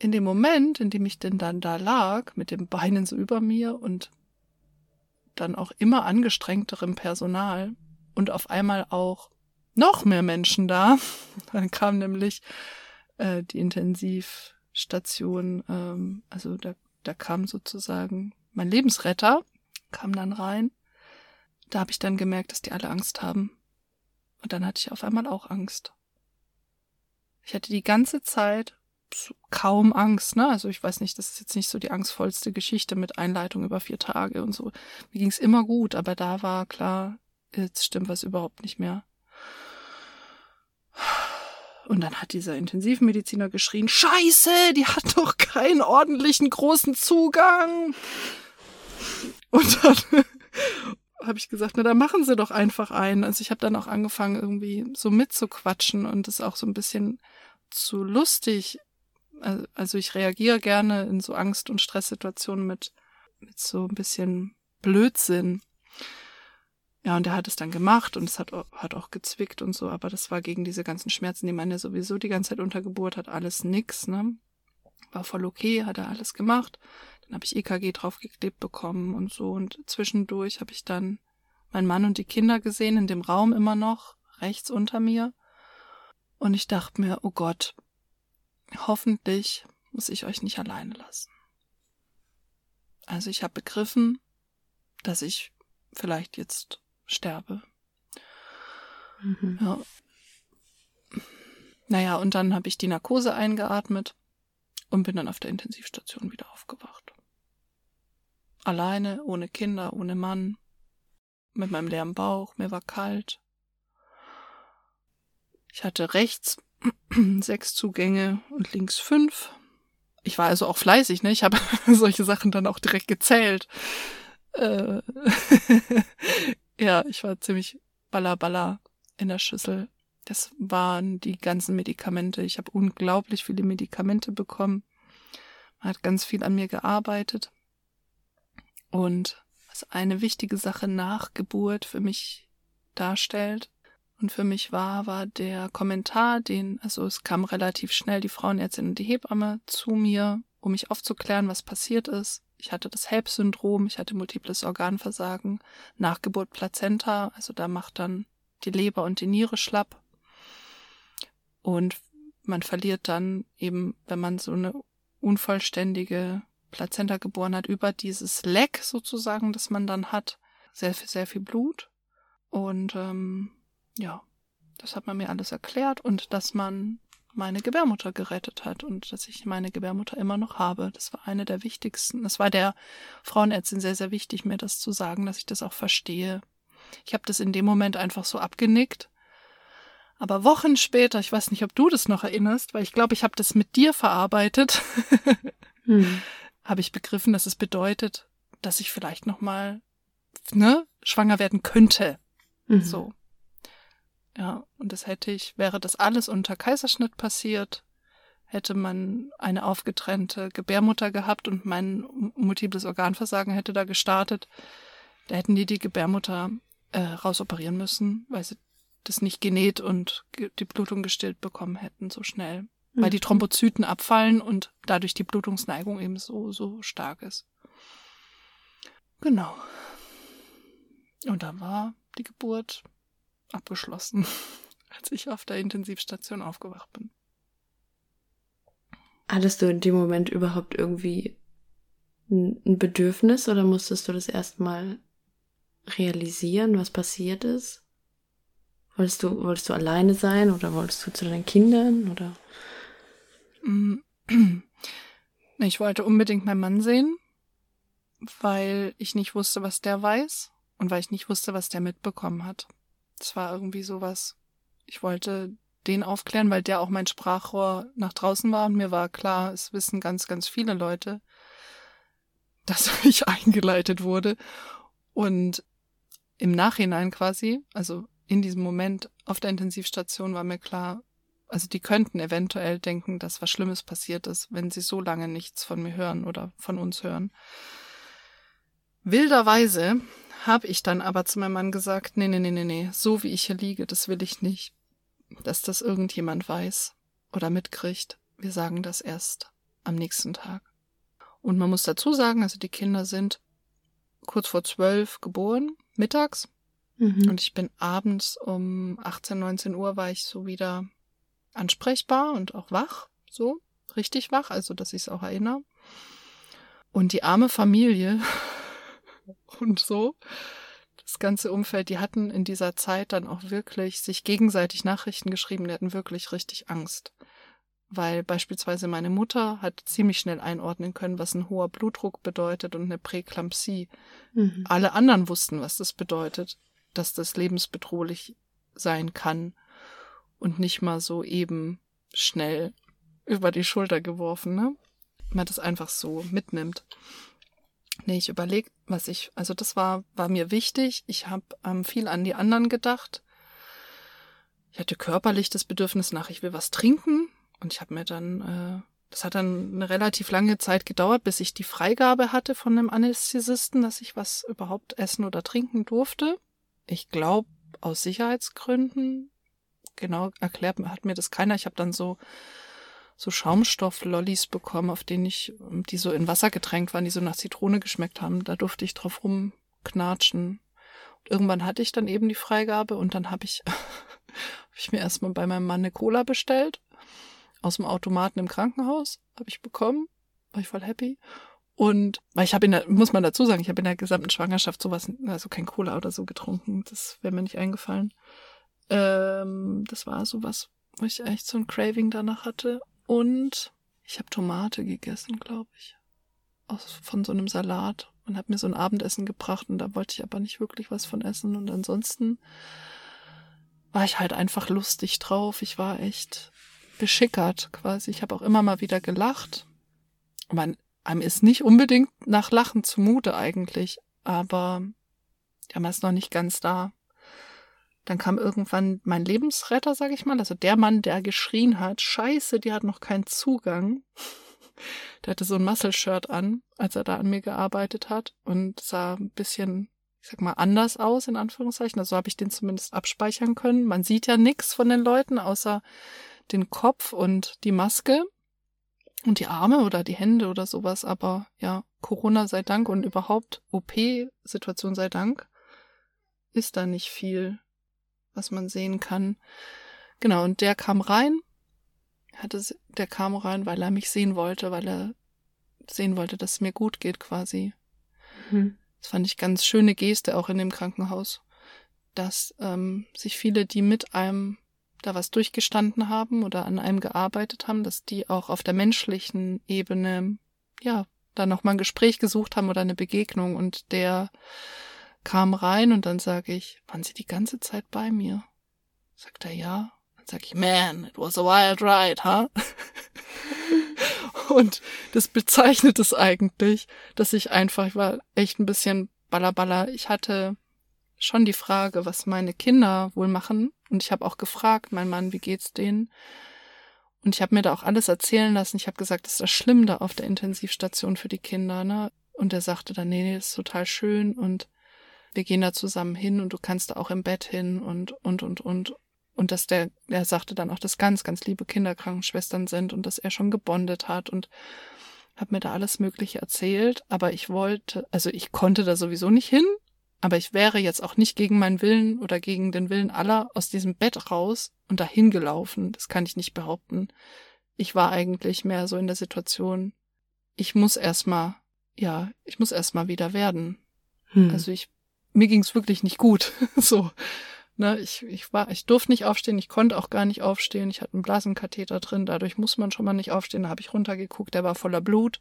in dem Moment, in dem ich denn dann da lag, mit den Beinen so über mir und dann auch immer angestrengterem Personal und auf einmal auch noch mehr Menschen da, dann kam nämlich äh, die Intensivstation, ähm, also da, da kam sozusagen mein Lebensretter, kam dann rein. da habe ich dann gemerkt, dass die alle Angst haben. Und dann hatte ich auf einmal auch Angst. Ich hatte die ganze Zeit kaum Angst, ne? Also ich weiß nicht, das ist jetzt nicht so die angstvollste Geschichte mit Einleitung über vier Tage und so. Mir ging es immer gut, aber da war klar, jetzt stimmt was überhaupt nicht mehr. Und dann hat dieser Intensivmediziner geschrien, Scheiße, die hat doch keinen ordentlichen großen Zugang. Und dann habe ich gesagt, na dann machen Sie doch einfach einen. Also ich habe dann auch angefangen, irgendwie so mitzuquatschen und es auch so ein bisschen zu lustig. Also ich reagiere gerne in so Angst- und Stresssituationen mit, mit so ein bisschen Blödsinn. Ja, und er hat es dann gemacht und es hat, hat auch gezwickt und so, aber das war gegen diese ganzen Schmerzen, die man ja sowieso die ganze Zeit unter Geburt hat, alles nix, ne? War voll okay, hat er alles gemacht. Dann habe ich EKG draufgeklebt bekommen und so und zwischendurch habe ich dann meinen Mann und die Kinder gesehen, in dem Raum immer noch, rechts unter mir. Und ich dachte mir, oh Gott, hoffentlich muss ich euch nicht alleine lassen. Also ich habe begriffen, dass ich vielleicht jetzt sterbe. Mhm. Ja. Naja, und dann habe ich die Narkose eingeatmet und bin dann auf der Intensivstation wieder aufgewacht. Alleine, ohne Kinder, ohne Mann, mit meinem leeren Bauch, mir war kalt. Ich hatte rechts sechs Zugänge und links fünf. Ich war also auch fleißig, ne? Ich habe solche Sachen dann auch direkt gezählt. Äh Ja, ich war ziemlich ballerballer in der Schüssel. Das waren die ganzen Medikamente. Ich habe unglaublich viele Medikamente bekommen. Man hat ganz viel an mir gearbeitet. Und was eine wichtige Sache nach Geburt für mich darstellt und für mich war, war der Kommentar, den, also es kam relativ schnell die Frauenärztin und die Hebamme zu mir, um mich aufzuklären, was passiert ist ich hatte das HELP-Syndrom, ich hatte multiples Organversagen, Nachgeburt Plazenta, also da macht dann die Leber und die Niere schlapp. Und man verliert dann eben, wenn man so eine unvollständige Plazenta geboren hat, über dieses Leck sozusagen, das man dann hat, sehr, sehr viel Blut. Und ähm, ja, das hat man mir alles erklärt und dass man meine Gebärmutter gerettet hat und dass ich meine Gebärmutter immer noch habe. Das war eine der wichtigsten. Das war der Frauenärztin sehr, sehr wichtig, mir das zu sagen, dass ich das auch verstehe. Ich habe das in dem Moment einfach so abgenickt. Aber Wochen später, ich weiß nicht, ob du das noch erinnerst, weil ich glaube, ich habe das mit dir verarbeitet, hm. Habe ich begriffen, dass es bedeutet, dass ich vielleicht noch mal ne, schwanger werden könnte. Mhm. So. Ja, und das hätte ich, wäre das alles unter Kaiserschnitt passiert, hätte man eine aufgetrennte Gebärmutter gehabt und mein multiples Organversagen hätte da gestartet, da hätten die die Gebärmutter äh, rausoperieren müssen, weil sie das nicht genäht und die Blutung gestillt bekommen hätten so schnell, weil die mhm. Thrombozyten abfallen und dadurch die Blutungsneigung eben so, so stark ist. Genau. Und da war die Geburt abgeschlossen, als ich auf der Intensivstation aufgewacht bin. Hattest du in dem Moment überhaupt irgendwie ein Bedürfnis oder musstest du das erstmal realisieren, was passiert ist? Wolltest du, wolltest du alleine sein oder wolltest du zu deinen Kindern oder? Mm. Ich wollte unbedingt meinen Mann sehen, weil ich nicht wusste, was der weiß und weil ich nicht wusste, was der mitbekommen hat. Es war irgendwie sowas. Ich wollte den aufklären, weil der auch mein Sprachrohr nach draußen war und mir war klar, es wissen ganz, ganz viele Leute, dass ich eingeleitet wurde. Und im Nachhinein quasi, also in diesem Moment auf der Intensivstation war mir klar, also die könnten eventuell denken, dass was Schlimmes passiert ist, wenn sie so lange nichts von mir hören oder von uns hören. Wilderweise habe ich dann aber zu meinem Mann gesagt, nee, nee, nee, nee, nee, so wie ich hier liege, das will ich nicht, dass das irgendjemand weiß oder mitkriegt. Wir sagen das erst am nächsten Tag. Und man muss dazu sagen, also die Kinder sind kurz vor zwölf geboren, mittags. Mhm. Und ich bin abends um 18, 19 Uhr war ich so wieder ansprechbar und auch wach, so richtig wach, also dass ich es auch erinnere. Und die arme Familie und so. das ganze Umfeld, die hatten in dieser Zeit dann auch wirklich sich gegenseitig Nachrichten geschrieben, die hatten wirklich richtig Angst. Weil beispielsweise meine Mutter hat ziemlich schnell einordnen können, was ein hoher Blutdruck bedeutet und eine Präklampsie. Mhm. Alle anderen wussten, was das bedeutet, dass das lebensbedrohlich sein kann und nicht mal so eben schnell über die Schulter geworfen, ne? Man das einfach so mitnimmt. Nee, ich überlege, was ich, also das war, war mir wichtig. Ich habe ähm, viel an die anderen gedacht. Ich hatte körperlich das Bedürfnis nach, ich will was trinken. Und ich habe mir dann, äh, das hat dann eine relativ lange Zeit gedauert, bis ich die Freigabe hatte von einem Anästhesisten, dass ich was überhaupt essen oder trinken durfte. Ich glaube, aus Sicherheitsgründen. Genau erklärt hat mir das keiner. Ich habe dann so so Schaumstoff-Lollis bekommen, auf denen ich, die so in Wasser getränkt waren, die so nach Zitrone geschmeckt haben. Da durfte ich drauf rumknatschen. Und irgendwann hatte ich dann eben die Freigabe und dann habe ich, hab ich mir erstmal bei meinem Mann eine Cola bestellt. Aus dem Automaten im Krankenhaus habe ich bekommen. War ich voll happy. Und weil ich habe in der, muss man dazu sagen, ich habe in der gesamten Schwangerschaft sowas, also kein Cola oder so getrunken. Das wäre mir nicht eingefallen. Ähm, das war sowas, wo ich echt so ein Craving danach hatte. Und ich habe Tomate gegessen, glaube ich. Aus, von so einem Salat und habe mir so ein Abendessen gebracht und da wollte ich aber nicht wirklich was von essen. Und ansonsten war ich halt einfach lustig drauf. Ich war echt beschickert quasi. Ich habe auch immer mal wieder gelacht. Man, einem ist nicht unbedingt nach Lachen zumute eigentlich, aber ja, man ist noch nicht ganz da. Dann kam irgendwann mein Lebensretter, sag ich mal, also der Mann, der geschrien hat, scheiße, die hat noch keinen Zugang. Der hatte so ein Muscle-Shirt an, als er da an mir gearbeitet hat und sah ein bisschen, ich sag mal, anders aus, in Anführungszeichen. Also habe ich den zumindest abspeichern können. Man sieht ja nichts von den Leuten, außer den Kopf und die Maske und die Arme oder die Hände oder sowas. Aber ja, Corona sei Dank und überhaupt OP-Situation sei Dank ist da nicht viel was man sehen kann. Genau, und der kam rein, hatte, der kam rein, weil er mich sehen wollte, weil er sehen wollte, dass es mir gut geht quasi. Mhm. Das fand ich ganz schöne Geste auch in dem Krankenhaus, dass ähm, sich viele, die mit einem da was durchgestanden haben oder an einem gearbeitet haben, dass die auch auf der menschlichen Ebene, ja, da nochmal ein Gespräch gesucht haben oder eine Begegnung und der kam rein und dann sage ich, waren Sie die ganze Zeit bei mir? Sagt er, ja. Dann sage ich, man, it was a wild ride, huh? und das bezeichnet es eigentlich, dass ich einfach, ich war echt ein bisschen ballerballer. Ich hatte schon die Frage, was meine Kinder wohl machen. Und ich habe auch gefragt, mein Mann, wie geht's denen? Und ich habe mir da auch alles erzählen lassen. Ich habe gesagt, das ist das Schlimm da auf der Intensivstation für die Kinder, ne? Und er sagte dann, nee, nee, das ist total schön und wir gehen da zusammen hin und du kannst da auch im Bett hin und, und, und, und. Und dass der, er sagte dann auch, dass ganz, ganz liebe Kinderkrankenschwestern sind und dass er schon gebondet hat und hat mir da alles Mögliche erzählt. Aber ich wollte, also ich konnte da sowieso nicht hin, aber ich wäre jetzt auch nicht gegen meinen Willen oder gegen den Willen aller aus diesem Bett raus und dahin gelaufen. Das kann ich nicht behaupten. Ich war eigentlich mehr so in der Situation, ich muss erstmal, ja, ich muss erstmal wieder werden. Hm. Also ich mir ging's wirklich nicht gut. so. Ne, ich, ich war, ich durfte nicht aufstehen, ich konnte auch gar nicht aufstehen. Ich hatte einen Blasenkatheter drin, dadurch muss man schon mal nicht aufstehen. Da habe ich runtergeguckt, der war voller Blut.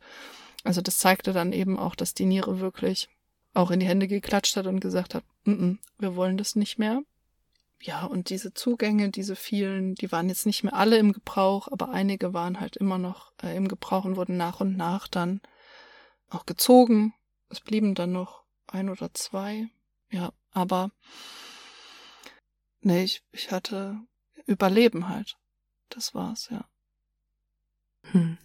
Also das zeigte dann eben auch, dass die Niere wirklich auch in die Hände geklatscht hat und gesagt hat, N -n, wir wollen das nicht mehr. Ja, und diese Zugänge, diese vielen, die waren jetzt nicht mehr alle im Gebrauch, aber einige waren halt immer noch äh, im Gebrauch und wurden nach und nach dann auch gezogen. Es blieben dann noch ein oder zwei. Ja, aber nee, ich, ich hatte Überleben halt. Das war's, ja. Hm.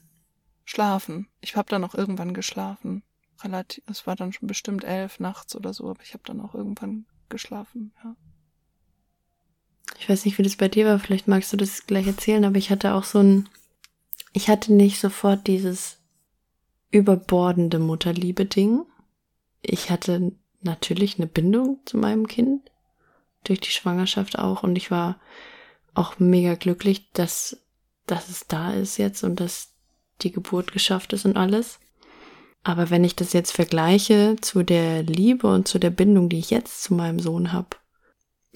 Schlafen. Ich habe dann auch irgendwann geschlafen. Relativ, es war dann schon bestimmt elf nachts oder so, aber ich habe dann auch irgendwann geschlafen, ja. Ich weiß nicht, wie das bei dir war, vielleicht magst du das gleich erzählen, aber ich hatte auch so ein, ich hatte nicht sofort dieses überbordende Mutterliebe-Ding. Ich hatte natürlich eine Bindung zu meinem Kind. Durch die Schwangerschaft auch. Und ich war auch mega glücklich, dass, dass es da ist jetzt und dass die Geburt geschafft ist und alles. Aber wenn ich das jetzt vergleiche zu der Liebe und zu der Bindung, die ich jetzt zu meinem Sohn habe,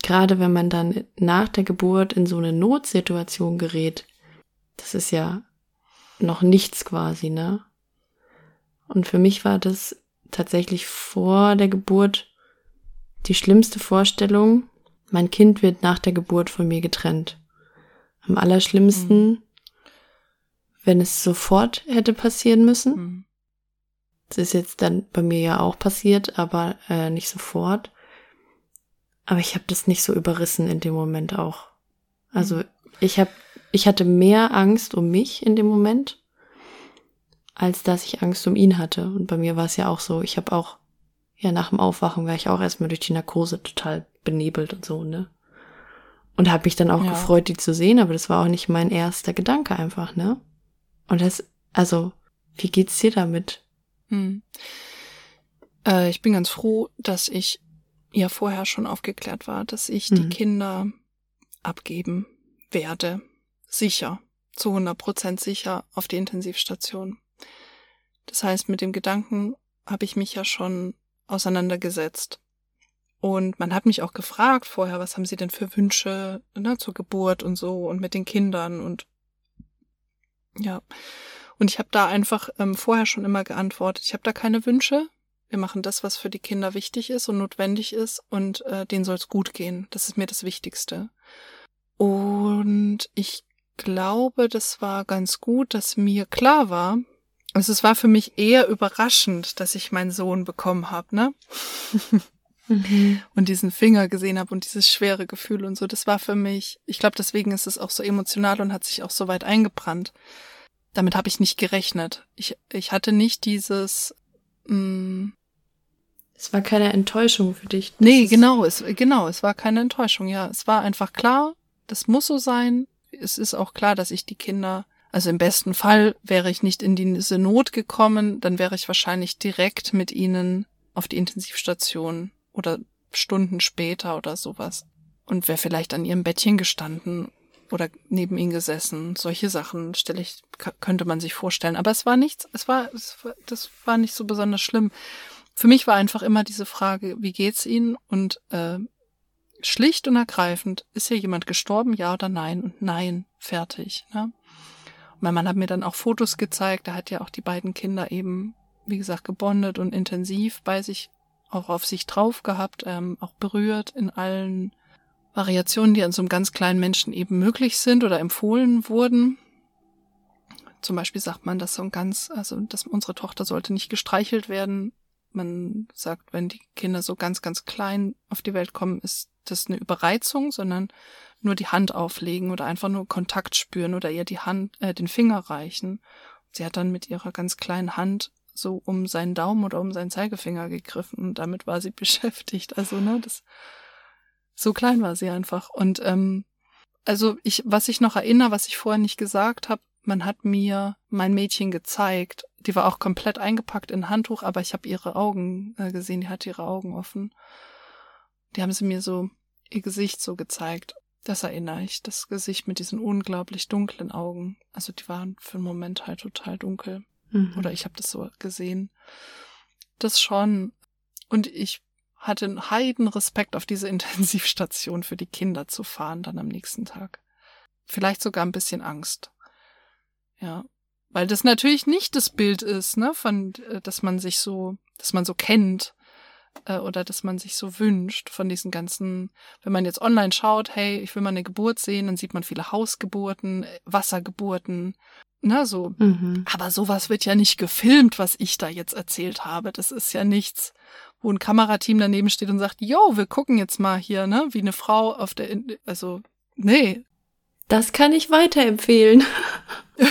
gerade wenn man dann nach der Geburt in so eine Notsituation gerät, das ist ja noch nichts quasi, ne? Und für mich war das tatsächlich vor der Geburt die schlimmste Vorstellung, mein Kind wird nach der Geburt von mir getrennt. Am allerschlimmsten, mhm. wenn es sofort hätte passieren müssen. Mhm. Das ist jetzt dann bei mir ja auch passiert, aber äh, nicht sofort. Aber ich habe das nicht so überrissen in dem Moment auch. Also mhm. ich habe, ich hatte mehr Angst um mich in dem Moment, als dass ich Angst um ihn hatte. Und bei mir war es ja auch so. Ich habe auch, ja, nach dem Aufwachen war ich auch erstmal durch die Narkose total benebelt und so, ne? Und habe mich dann auch ja. gefreut, die zu sehen, aber das war auch nicht mein erster Gedanke einfach, ne? Und das, also, wie geht's dir damit? Hm. Äh, ich bin ganz froh, dass ich ja vorher schon aufgeklärt war, dass ich hm. die Kinder abgeben werde. Sicher. Zu 100 Prozent sicher auf die Intensivstation. Das heißt, mit dem Gedanken habe ich mich ja schon auseinandergesetzt. Und man hat mich auch gefragt vorher, was haben Sie denn für Wünsche ne, zur Geburt und so und mit den Kindern und ja. Und ich habe da einfach ähm, vorher schon immer geantwortet, ich habe da keine Wünsche. Wir machen das, was für die Kinder wichtig ist und notwendig ist und äh, denen soll es gut gehen. Das ist mir das Wichtigste. Und ich glaube, das war ganz gut, dass mir klar war, also es war für mich eher überraschend, dass ich meinen Sohn bekommen habe, ne? mhm. und diesen Finger gesehen habe und dieses schwere Gefühl und so. Das war für mich, ich glaube, deswegen ist es auch so emotional und hat sich auch so weit eingebrannt. Damit habe ich nicht gerechnet. Ich, ich hatte nicht dieses. Mh, mm, es war keine Enttäuschung für dich. Nee, genau, es, genau, es war keine Enttäuschung, ja. Es war einfach klar, das muss so sein. Es ist auch klar, dass ich die Kinder also im besten Fall wäre ich nicht in diese Not gekommen, dann wäre ich wahrscheinlich direkt mit ihnen auf die Intensivstation oder Stunden später oder sowas. Und wäre vielleicht an ihrem Bettchen gestanden oder neben ihnen gesessen. Solche Sachen stelle ich, könnte man sich vorstellen. Aber es war nichts, es war, es war, das war nicht so besonders schlimm. Für mich war einfach immer diese Frage, wie geht's ihnen? Und äh, schlicht und ergreifend, ist hier jemand gestorben, ja oder nein? Und nein, fertig. Ne? Mein Mann hat mir dann auch Fotos gezeigt, da hat ja auch die beiden Kinder eben, wie gesagt, gebondet und intensiv bei sich auch auf sich drauf gehabt, ähm, auch berührt in allen Variationen, die an so einem ganz kleinen Menschen eben möglich sind oder empfohlen wurden. Zum Beispiel sagt man, dass so ein ganz, also dass unsere Tochter sollte nicht gestreichelt werden. Man sagt, wenn die Kinder so ganz, ganz klein auf die Welt kommen, ist das eine Überreizung, sondern nur die Hand auflegen oder einfach nur Kontakt spüren oder ihr die Hand, äh, den Finger reichen. Sie hat dann mit ihrer ganz kleinen Hand so um seinen Daumen oder um seinen Zeigefinger gegriffen und damit war sie beschäftigt. Also, ne, das so klein war sie einfach. Und ähm, also ich, was ich noch erinnere, was ich vorher nicht gesagt habe, man hat mir mein Mädchen gezeigt. Die war auch komplett eingepackt in Handtuch, aber ich habe ihre Augen äh, gesehen, die hatte ihre Augen offen. Die haben sie mir so ihr Gesicht so gezeigt. Das erinnere ich, das Gesicht mit diesen unglaublich dunklen Augen. Also die waren für einen Moment halt total dunkel. Mhm. Oder ich habe das so gesehen. Das schon. Und ich hatte einen heiden Respekt auf diese Intensivstation für die Kinder zu fahren dann am nächsten Tag. Vielleicht sogar ein bisschen Angst. Ja. Weil das natürlich nicht das Bild ist, ne, von, äh, dass man sich so, dass man so kennt äh, oder dass man sich so wünscht von diesen ganzen, wenn man jetzt online schaut, hey, ich will mal eine Geburt sehen, dann sieht man viele Hausgeburten, Wassergeburten, na, so. Mhm. Aber sowas wird ja nicht gefilmt, was ich da jetzt erzählt habe. Das ist ja nichts, wo ein Kamerateam daneben steht und sagt, yo, wir gucken jetzt mal hier, ne, wie eine Frau auf der, also, nee. Das kann ich weiterempfehlen.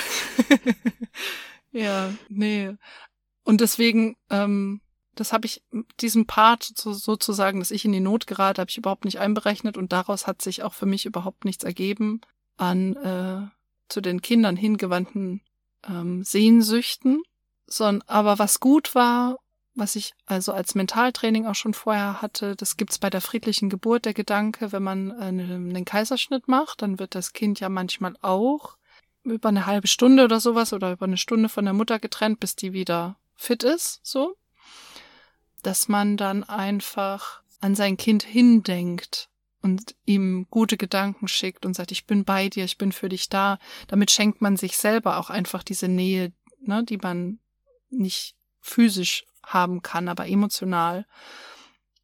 ja, nee. Und deswegen, ähm, das habe ich, diesen Part so, sozusagen, dass ich in die Not gerate, habe ich überhaupt nicht einberechnet und daraus hat sich auch für mich überhaupt nichts ergeben an äh, zu den Kindern hingewandten ähm, Sehnsüchten, sondern aber was gut war, was ich also als Mentaltraining auch schon vorher hatte, das gibt's bei der friedlichen Geburt, der Gedanke, wenn man einen, einen Kaiserschnitt macht, dann wird das Kind ja manchmal auch über eine halbe Stunde oder sowas oder über eine Stunde von der Mutter getrennt, bis die wieder fit ist, so, dass man dann einfach an sein Kind hindenkt und ihm gute Gedanken schickt und sagt, ich bin bei dir, ich bin für dich da. Damit schenkt man sich selber auch einfach diese Nähe, ne, die man nicht physisch haben kann, aber emotional.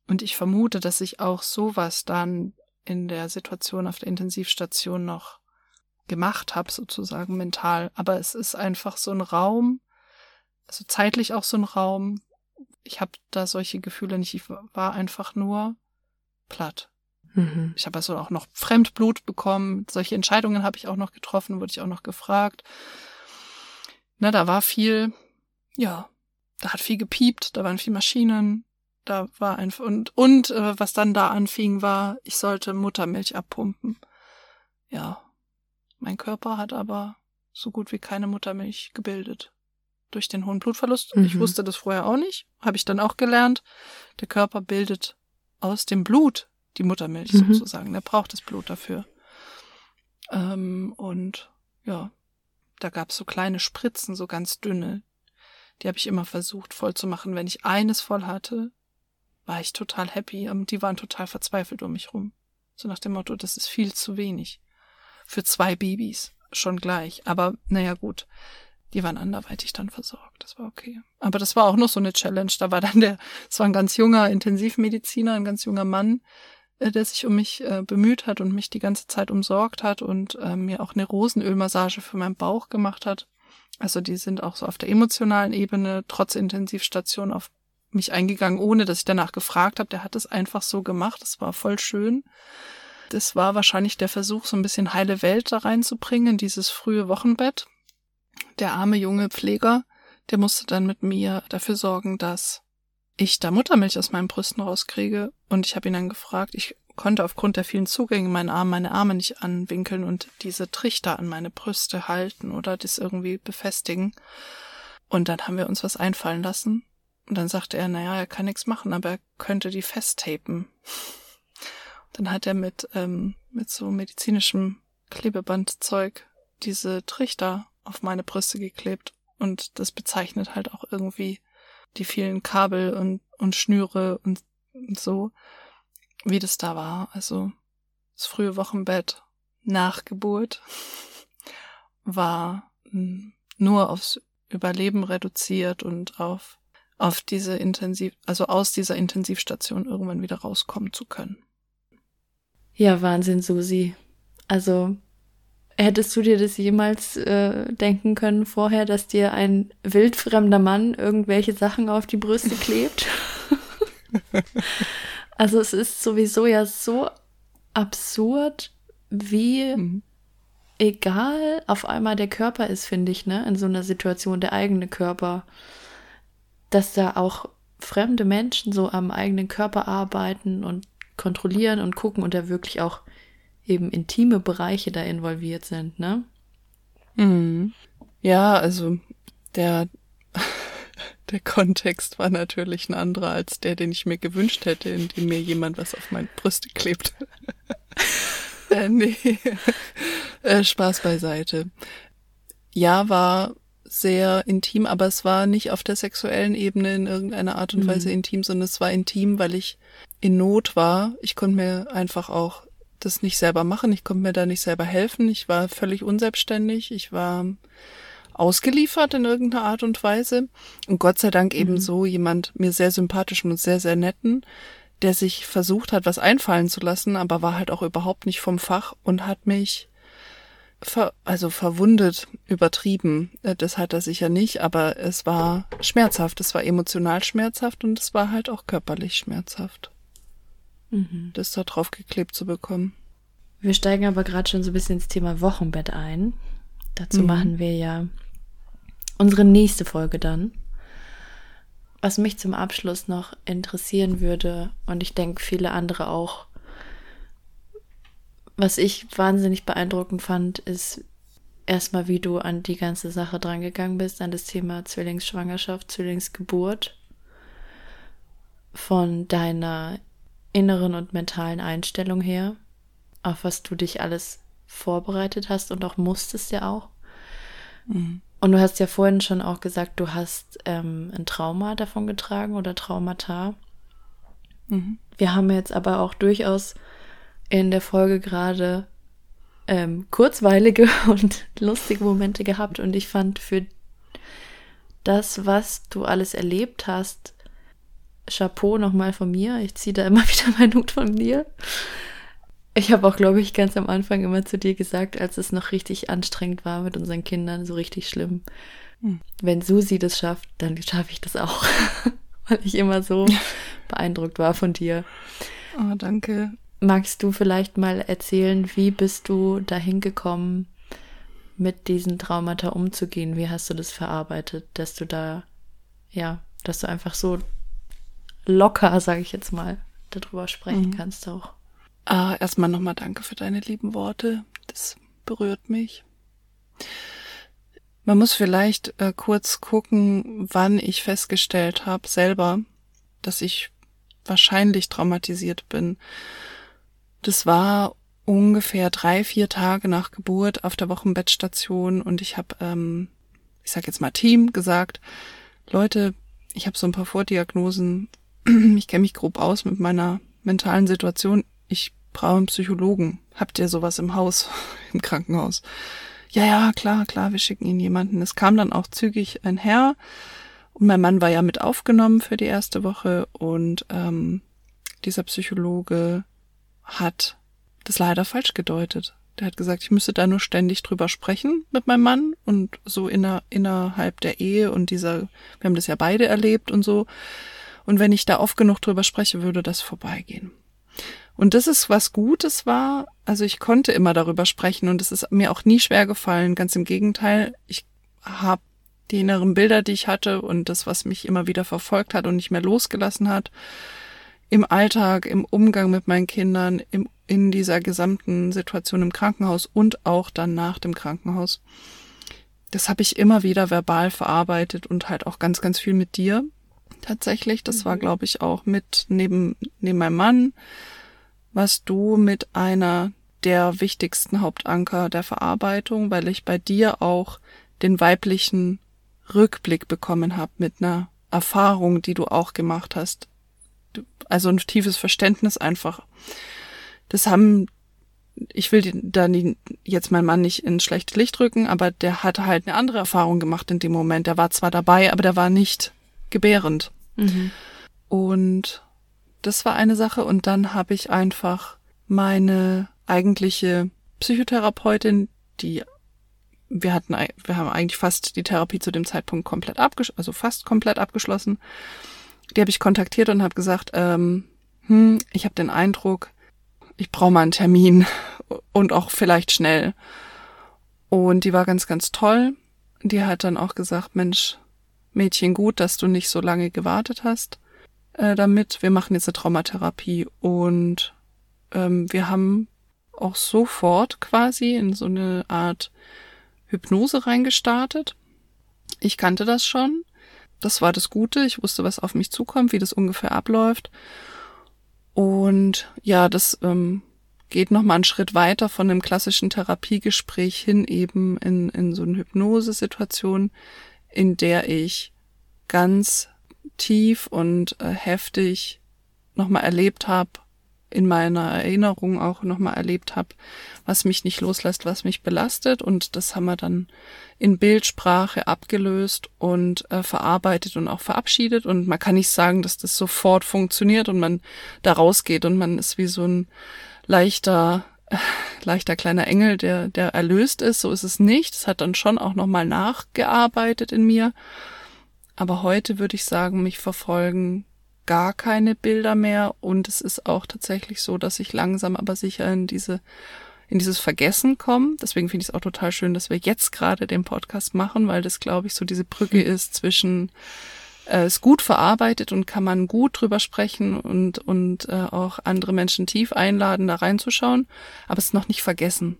Und ich vermute, dass ich auch sowas dann in der Situation auf der Intensivstation noch gemacht habe, sozusagen mental. Aber es ist einfach so ein Raum, also zeitlich auch so ein Raum. Ich habe da solche Gefühle nicht. Ich war einfach nur platt. Mhm. Ich habe also auch noch Fremdblut bekommen. Solche Entscheidungen habe ich auch noch getroffen, wurde ich auch noch gefragt. Na, da war viel, ja, da hat viel gepiept, da waren viel Maschinen, da war einfach und und äh, was dann da anfing war, ich sollte Muttermilch abpumpen. Ja, mein Körper hat aber so gut wie keine Muttermilch gebildet durch den hohen Blutverlust. Mhm. Ich wusste das vorher auch nicht, habe ich dann auch gelernt. Der Körper bildet aus dem Blut die Muttermilch mhm. sozusagen. Der braucht das Blut dafür. Ähm, und ja, da gab es so kleine Spritzen, so ganz dünne. Die habe ich immer versucht voll zu machen. Wenn ich eines voll hatte, war ich total happy. Und die waren total verzweifelt um mich rum. So nach dem Motto, das ist viel zu wenig. Für zwei Babys. Schon gleich. Aber naja, gut. Die waren anderweitig dann versorgt. Das war okay. Aber das war auch noch so eine Challenge. Da war dann der, es war ein ganz junger Intensivmediziner, ein ganz junger Mann, äh, der sich um mich äh, bemüht hat und mich die ganze Zeit umsorgt hat und äh, mir auch eine Rosenölmassage für meinen Bauch gemacht hat. Also die sind auch so auf der emotionalen Ebene trotz Intensivstation auf mich eingegangen, ohne dass ich danach gefragt habe. Der hat es einfach so gemacht. Das war voll schön. Das war wahrscheinlich der Versuch, so ein bisschen heile Welt da reinzubringen, in dieses frühe Wochenbett. Der arme junge Pfleger, der musste dann mit mir dafür sorgen, dass ich da Muttermilch aus meinen Brüsten rauskriege. Und ich habe ihn dann gefragt, ich konnte aufgrund der vielen Zugänge meinen Arm, meine Arme nicht anwinkeln und diese Trichter an meine Brüste halten oder das irgendwie befestigen. Und dann haben wir uns was einfallen lassen. Und dann sagte er, naja, er kann nichts machen, aber er könnte die festtapen. Dann hat er mit, ähm, mit so medizinischem Klebebandzeug diese Trichter auf meine Brüste geklebt. Und das bezeichnet halt auch irgendwie die vielen Kabel und, und Schnüre und, und so, wie das da war. Also das frühe Wochenbett nach Geburt war hm, nur aufs Überleben reduziert und auf, auf diese Intensiv, also aus dieser Intensivstation irgendwann wieder rauskommen zu können. Ja, Wahnsinn, Susi. Also Hättest du dir das jemals äh, denken können vorher, dass dir ein wildfremder Mann irgendwelche Sachen auf die Brüste klebt? also es ist sowieso ja so absurd, wie mhm. egal auf einmal der Körper ist, finde ich, ne? In so einer Situation, der eigene Körper. Dass da auch fremde Menschen so am eigenen Körper arbeiten und kontrollieren und gucken und da wirklich auch eben intime Bereiche da involviert sind, ne? Mhm. Ja, also der, der Kontext war natürlich ein anderer als der, den ich mir gewünscht hätte, in dem mir jemand was auf meine Brüste klebt. äh, nee, äh, Spaß beiseite. Ja, war sehr intim, aber es war nicht auf der sexuellen Ebene in irgendeiner Art und mhm. Weise intim, sondern es war intim, weil ich in Not war. Ich konnte mir einfach auch das nicht selber machen. Ich konnte mir da nicht selber helfen. Ich war völlig unselbstständig. Ich war ausgeliefert in irgendeiner Art und Weise. Und Gott sei Dank eben mhm. so jemand mir sehr sympathischen und sehr, sehr netten, der sich versucht hat, was einfallen zu lassen, aber war halt auch überhaupt nicht vom Fach und hat mich ver also verwundet, übertrieben. Äh, das hat er sicher nicht, aber es war schmerzhaft. Es war emotional schmerzhaft und es war halt auch körperlich schmerzhaft mhm. das da drauf geklebt zu bekommen. Wir steigen aber gerade schon so ein bisschen ins Thema Wochenbett ein. Dazu mhm. machen wir ja unsere nächste Folge dann. Was mich zum Abschluss noch interessieren würde, und ich denke viele andere auch, was ich wahnsinnig beeindruckend fand, ist erstmal, wie du an die ganze Sache drangegangen bist, an das Thema Zwillingsschwangerschaft, Zwillingsgeburt. Von deiner inneren und mentalen Einstellung her, auf was du dich alles vorbereitet hast und auch musstest ja auch. Mhm. Und du hast ja vorhin schon auch gesagt, du hast ähm, ein Trauma davon getragen oder Traumata. Mhm. Wir haben jetzt aber auch durchaus in der Folge gerade ähm, kurzweilige und lustige Momente gehabt und ich fand für das, was du alles erlebt hast, Chapeau nochmal von mir. Ich ziehe da immer wieder meinen Hut von dir. Ich habe auch, glaube ich, ganz am Anfang immer zu dir gesagt, als es noch richtig anstrengend war mit unseren Kindern, so richtig schlimm. Hm. Wenn Susi das schafft, dann schaffe ich das auch. Weil ich immer so beeindruckt war von dir. Oh, danke. Magst du vielleicht mal erzählen, wie bist du dahin gekommen, mit diesen Traumata umzugehen? Wie hast du das verarbeitet, dass du da, ja, dass du einfach so locker, sage ich jetzt mal, darüber sprechen mhm. kannst auch? Ah, erstmal nochmal danke für deine lieben Worte. Das berührt mich. Man muss vielleicht äh, kurz gucken, wann ich festgestellt habe selber, dass ich wahrscheinlich traumatisiert bin. Das war ungefähr drei, vier Tage nach Geburt auf der Wochenbettstation und ich habe, ähm, ich sag jetzt mal Team, gesagt, Leute, ich habe so ein paar Vordiagnosen, ich kenne mich grob aus mit meiner mentalen Situation, ich brauche einen Psychologen. Habt ihr sowas im Haus, im Krankenhaus? Ja, ja, klar, klar, wir schicken Ihnen jemanden. Es kam dann auch zügig ein Herr und mein Mann war ja mit aufgenommen für die erste Woche und ähm, dieser Psychologe hat das leider falsch gedeutet. Der hat gesagt, ich müsste da nur ständig drüber sprechen mit meinem Mann und so inner, innerhalb der Ehe und dieser, wir haben das ja beide erlebt und so. Und wenn ich da oft genug drüber spreche, würde das vorbeigehen. Und das ist was Gutes war. Also ich konnte immer darüber sprechen und es ist mir auch nie schwer gefallen. Ganz im Gegenteil, ich habe die inneren Bilder, die ich hatte und das, was mich immer wieder verfolgt hat und nicht mehr losgelassen hat, im Alltag, im Umgang mit meinen Kindern, im, in dieser gesamten Situation im Krankenhaus und auch dann nach dem Krankenhaus. Das habe ich immer wieder verbal verarbeitet und halt auch ganz, ganz viel mit dir. Tatsächlich, das mhm. war, glaube ich, auch mit neben, neben meinem Mann, was du mit einer der wichtigsten Hauptanker der Verarbeitung, weil ich bei dir auch den weiblichen Rückblick bekommen habe mit einer Erfahrung, die du auch gemacht hast also ein tiefes Verständnis einfach. Das haben, ich will da jetzt mein Mann nicht ins schlechte Licht rücken, aber der hatte halt eine andere Erfahrung gemacht in dem Moment. Der war zwar dabei, aber der war nicht gebärend. Mhm. Und das war eine Sache. Und dann habe ich einfach meine eigentliche Psychotherapeutin, die wir hatten, wir haben eigentlich fast die Therapie zu dem Zeitpunkt komplett abgeschlossen, also fast komplett abgeschlossen die habe ich kontaktiert und habe gesagt, ähm, hm, ich habe den Eindruck, ich brauche mal einen Termin und auch vielleicht schnell. Und die war ganz, ganz toll. Die hat dann auch gesagt, Mensch, Mädchen, gut, dass du nicht so lange gewartet hast äh, damit. Wir machen jetzt eine Traumatherapie und ähm, wir haben auch sofort quasi in so eine Art Hypnose reingestartet. Ich kannte das schon das war das Gute. Ich wusste, was auf mich zukommt, wie das ungefähr abläuft. Und ja, das ähm, geht noch mal einen Schritt weiter von einem klassischen Therapiegespräch hin eben in, in so eine Hypnosesituation, in der ich ganz tief und äh, heftig nochmal erlebt habe, in meiner Erinnerung auch nochmal erlebt habe, was mich nicht loslässt, was mich belastet. Und das haben wir dann in Bildsprache abgelöst und äh, verarbeitet und auch verabschiedet. Und man kann nicht sagen, dass das sofort funktioniert und man da rausgeht und man ist wie so ein leichter, leichter kleiner Engel, der, der erlöst ist. So ist es nicht. Es hat dann schon auch nochmal nachgearbeitet in mir. Aber heute würde ich sagen, mich verfolgen gar keine Bilder mehr und es ist auch tatsächlich so, dass ich langsam aber sicher in diese in dieses Vergessen komme. Deswegen finde ich es auch total schön, dass wir jetzt gerade den Podcast machen, weil das, glaube ich, so diese Brücke mhm. ist zwischen äh, ist gut verarbeitet und kann man gut drüber sprechen und und äh, auch andere Menschen tief einladen, da reinzuschauen, aber es ist noch nicht vergessen.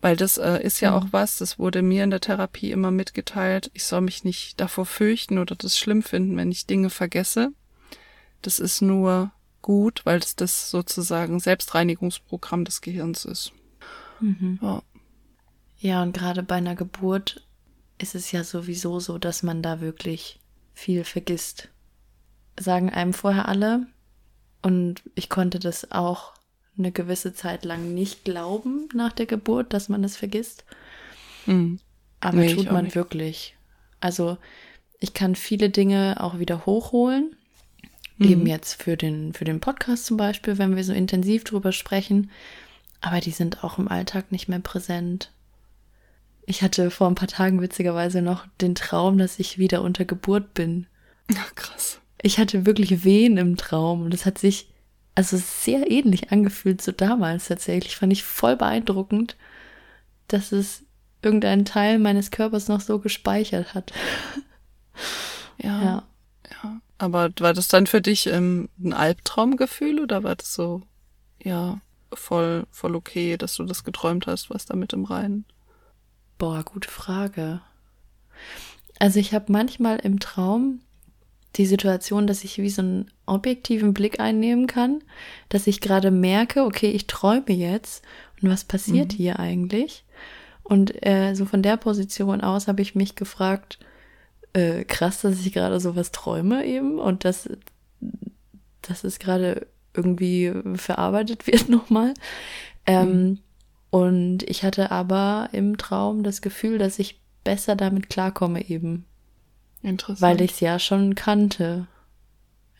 Weil das äh, ist ja mhm. auch was, das wurde mir in der Therapie immer mitgeteilt. Ich soll mich nicht davor fürchten oder das schlimm finden, wenn ich Dinge vergesse. Das ist nur gut, weil es das sozusagen Selbstreinigungsprogramm des Gehirns ist. Mhm. Ja. ja, und gerade bei einer Geburt ist es ja sowieso so, dass man da wirklich viel vergisst. Sagen einem vorher alle. Und ich konnte das auch eine gewisse Zeit lang nicht glauben nach der Geburt, dass man es vergisst. Mhm. Aber nee, tut man wirklich. Also ich kann viele Dinge auch wieder hochholen. Mhm. Eben jetzt für den, für den Podcast zum Beispiel, wenn wir so intensiv drüber sprechen. Aber die sind auch im Alltag nicht mehr präsent. Ich hatte vor ein paar Tagen witzigerweise noch den Traum, dass ich wieder unter Geburt bin. Ach, krass. Ich hatte wirklich Wehen im Traum und es hat sich also sehr ähnlich angefühlt zu damals tatsächlich. Fand ich voll beeindruckend, dass es irgendeinen Teil meines Körpers noch so gespeichert hat. ja. ja. Ja. Aber war das dann für dich ähm, ein Albtraumgefühl oder war das so, ja, voll, voll okay, dass du das geträumt hast, was da mit im Reinen? Boah, gute Frage. Also ich habe manchmal im Traum die Situation, dass ich wie so einen objektiven Blick einnehmen kann, dass ich gerade merke, okay, ich träume jetzt und was passiert mhm. hier eigentlich? Und äh, so von der Position aus habe ich mich gefragt, äh, krass, dass ich gerade sowas träume eben und dass, dass es gerade irgendwie verarbeitet wird nochmal. Ähm, mhm. Und ich hatte aber im Traum das Gefühl, dass ich besser damit klarkomme eben. Interessant. Weil ich es ja schon kannte.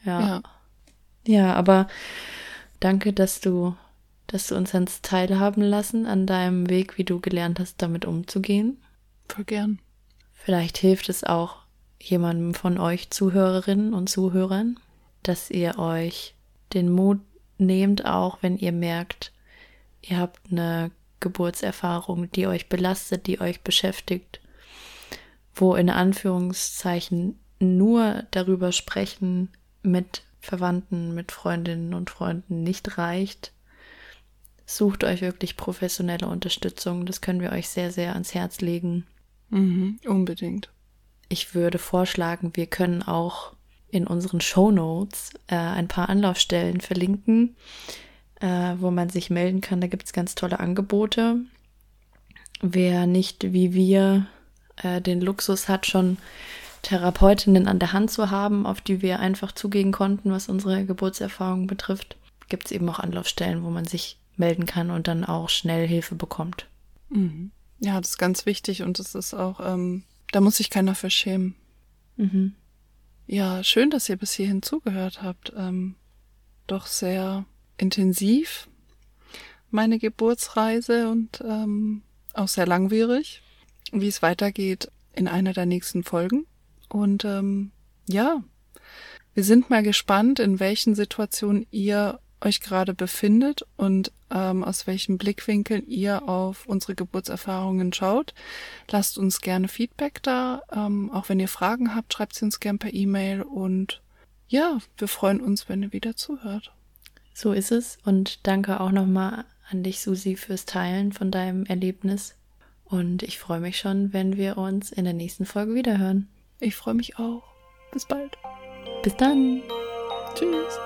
Ja. ja. Ja, aber danke, dass du, dass du uns ans teilhaben lassen an deinem Weg, wie du gelernt hast, damit umzugehen. Voll gern. Vielleicht hilft es auch jemandem von euch Zuhörerinnen und Zuhörern, dass ihr euch den Mut nehmt, auch wenn ihr merkt, ihr habt eine Geburtserfahrung, die euch belastet, die euch beschäftigt, wo in Anführungszeichen nur darüber sprechen mit Verwandten, mit Freundinnen und Freunden nicht reicht. Sucht euch wirklich professionelle Unterstützung. Das können wir euch sehr, sehr ans Herz legen. Mhm, unbedingt. Ich würde vorschlagen, wir können auch in unseren Show Notes äh, ein paar Anlaufstellen verlinken, äh, wo man sich melden kann. Da gibt es ganz tolle Angebote. Wer nicht wie wir äh, den Luxus hat, schon Therapeutinnen an der Hand zu haben, auf die wir einfach zugehen konnten, was unsere Geburtserfahrung betrifft, gibt es eben auch Anlaufstellen, wo man sich melden kann und dann auch schnell Hilfe bekommt. Mhm. Ja, das ist ganz wichtig und es ist auch, ähm, da muss sich keiner für schämen. Mhm. Ja, schön, dass ihr bis hierhin zugehört habt. Ähm, doch sehr intensiv meine Geburtsreise und ähm, auch sehr langwierig, wie es weitergeht in einer der nächsten Folgen. Und ähm, ja, wir sind mal gespannt, in welchen Situationen ihr euch gerade befindet und ähm, aus welchen Blickwinkeln ihr auf unsere Geburtserfahrungen schaut. Lasst uns gerne Feedback da. Ähm, auch wenn ihr Fragen habt, schreibt sie uns gerne per E-Mail und ja, wir freuen uns, wenn ihr wieder zuhört. So ist es und danke auch nochmal an dich, Susi, fürs Teilen von deinem Erlebnis. Und ich freue mich schon, wenn wir uns in der nächsten Folge wiederhören. Ich freue mich auch. Bis bald. Bis dann. Tschüss.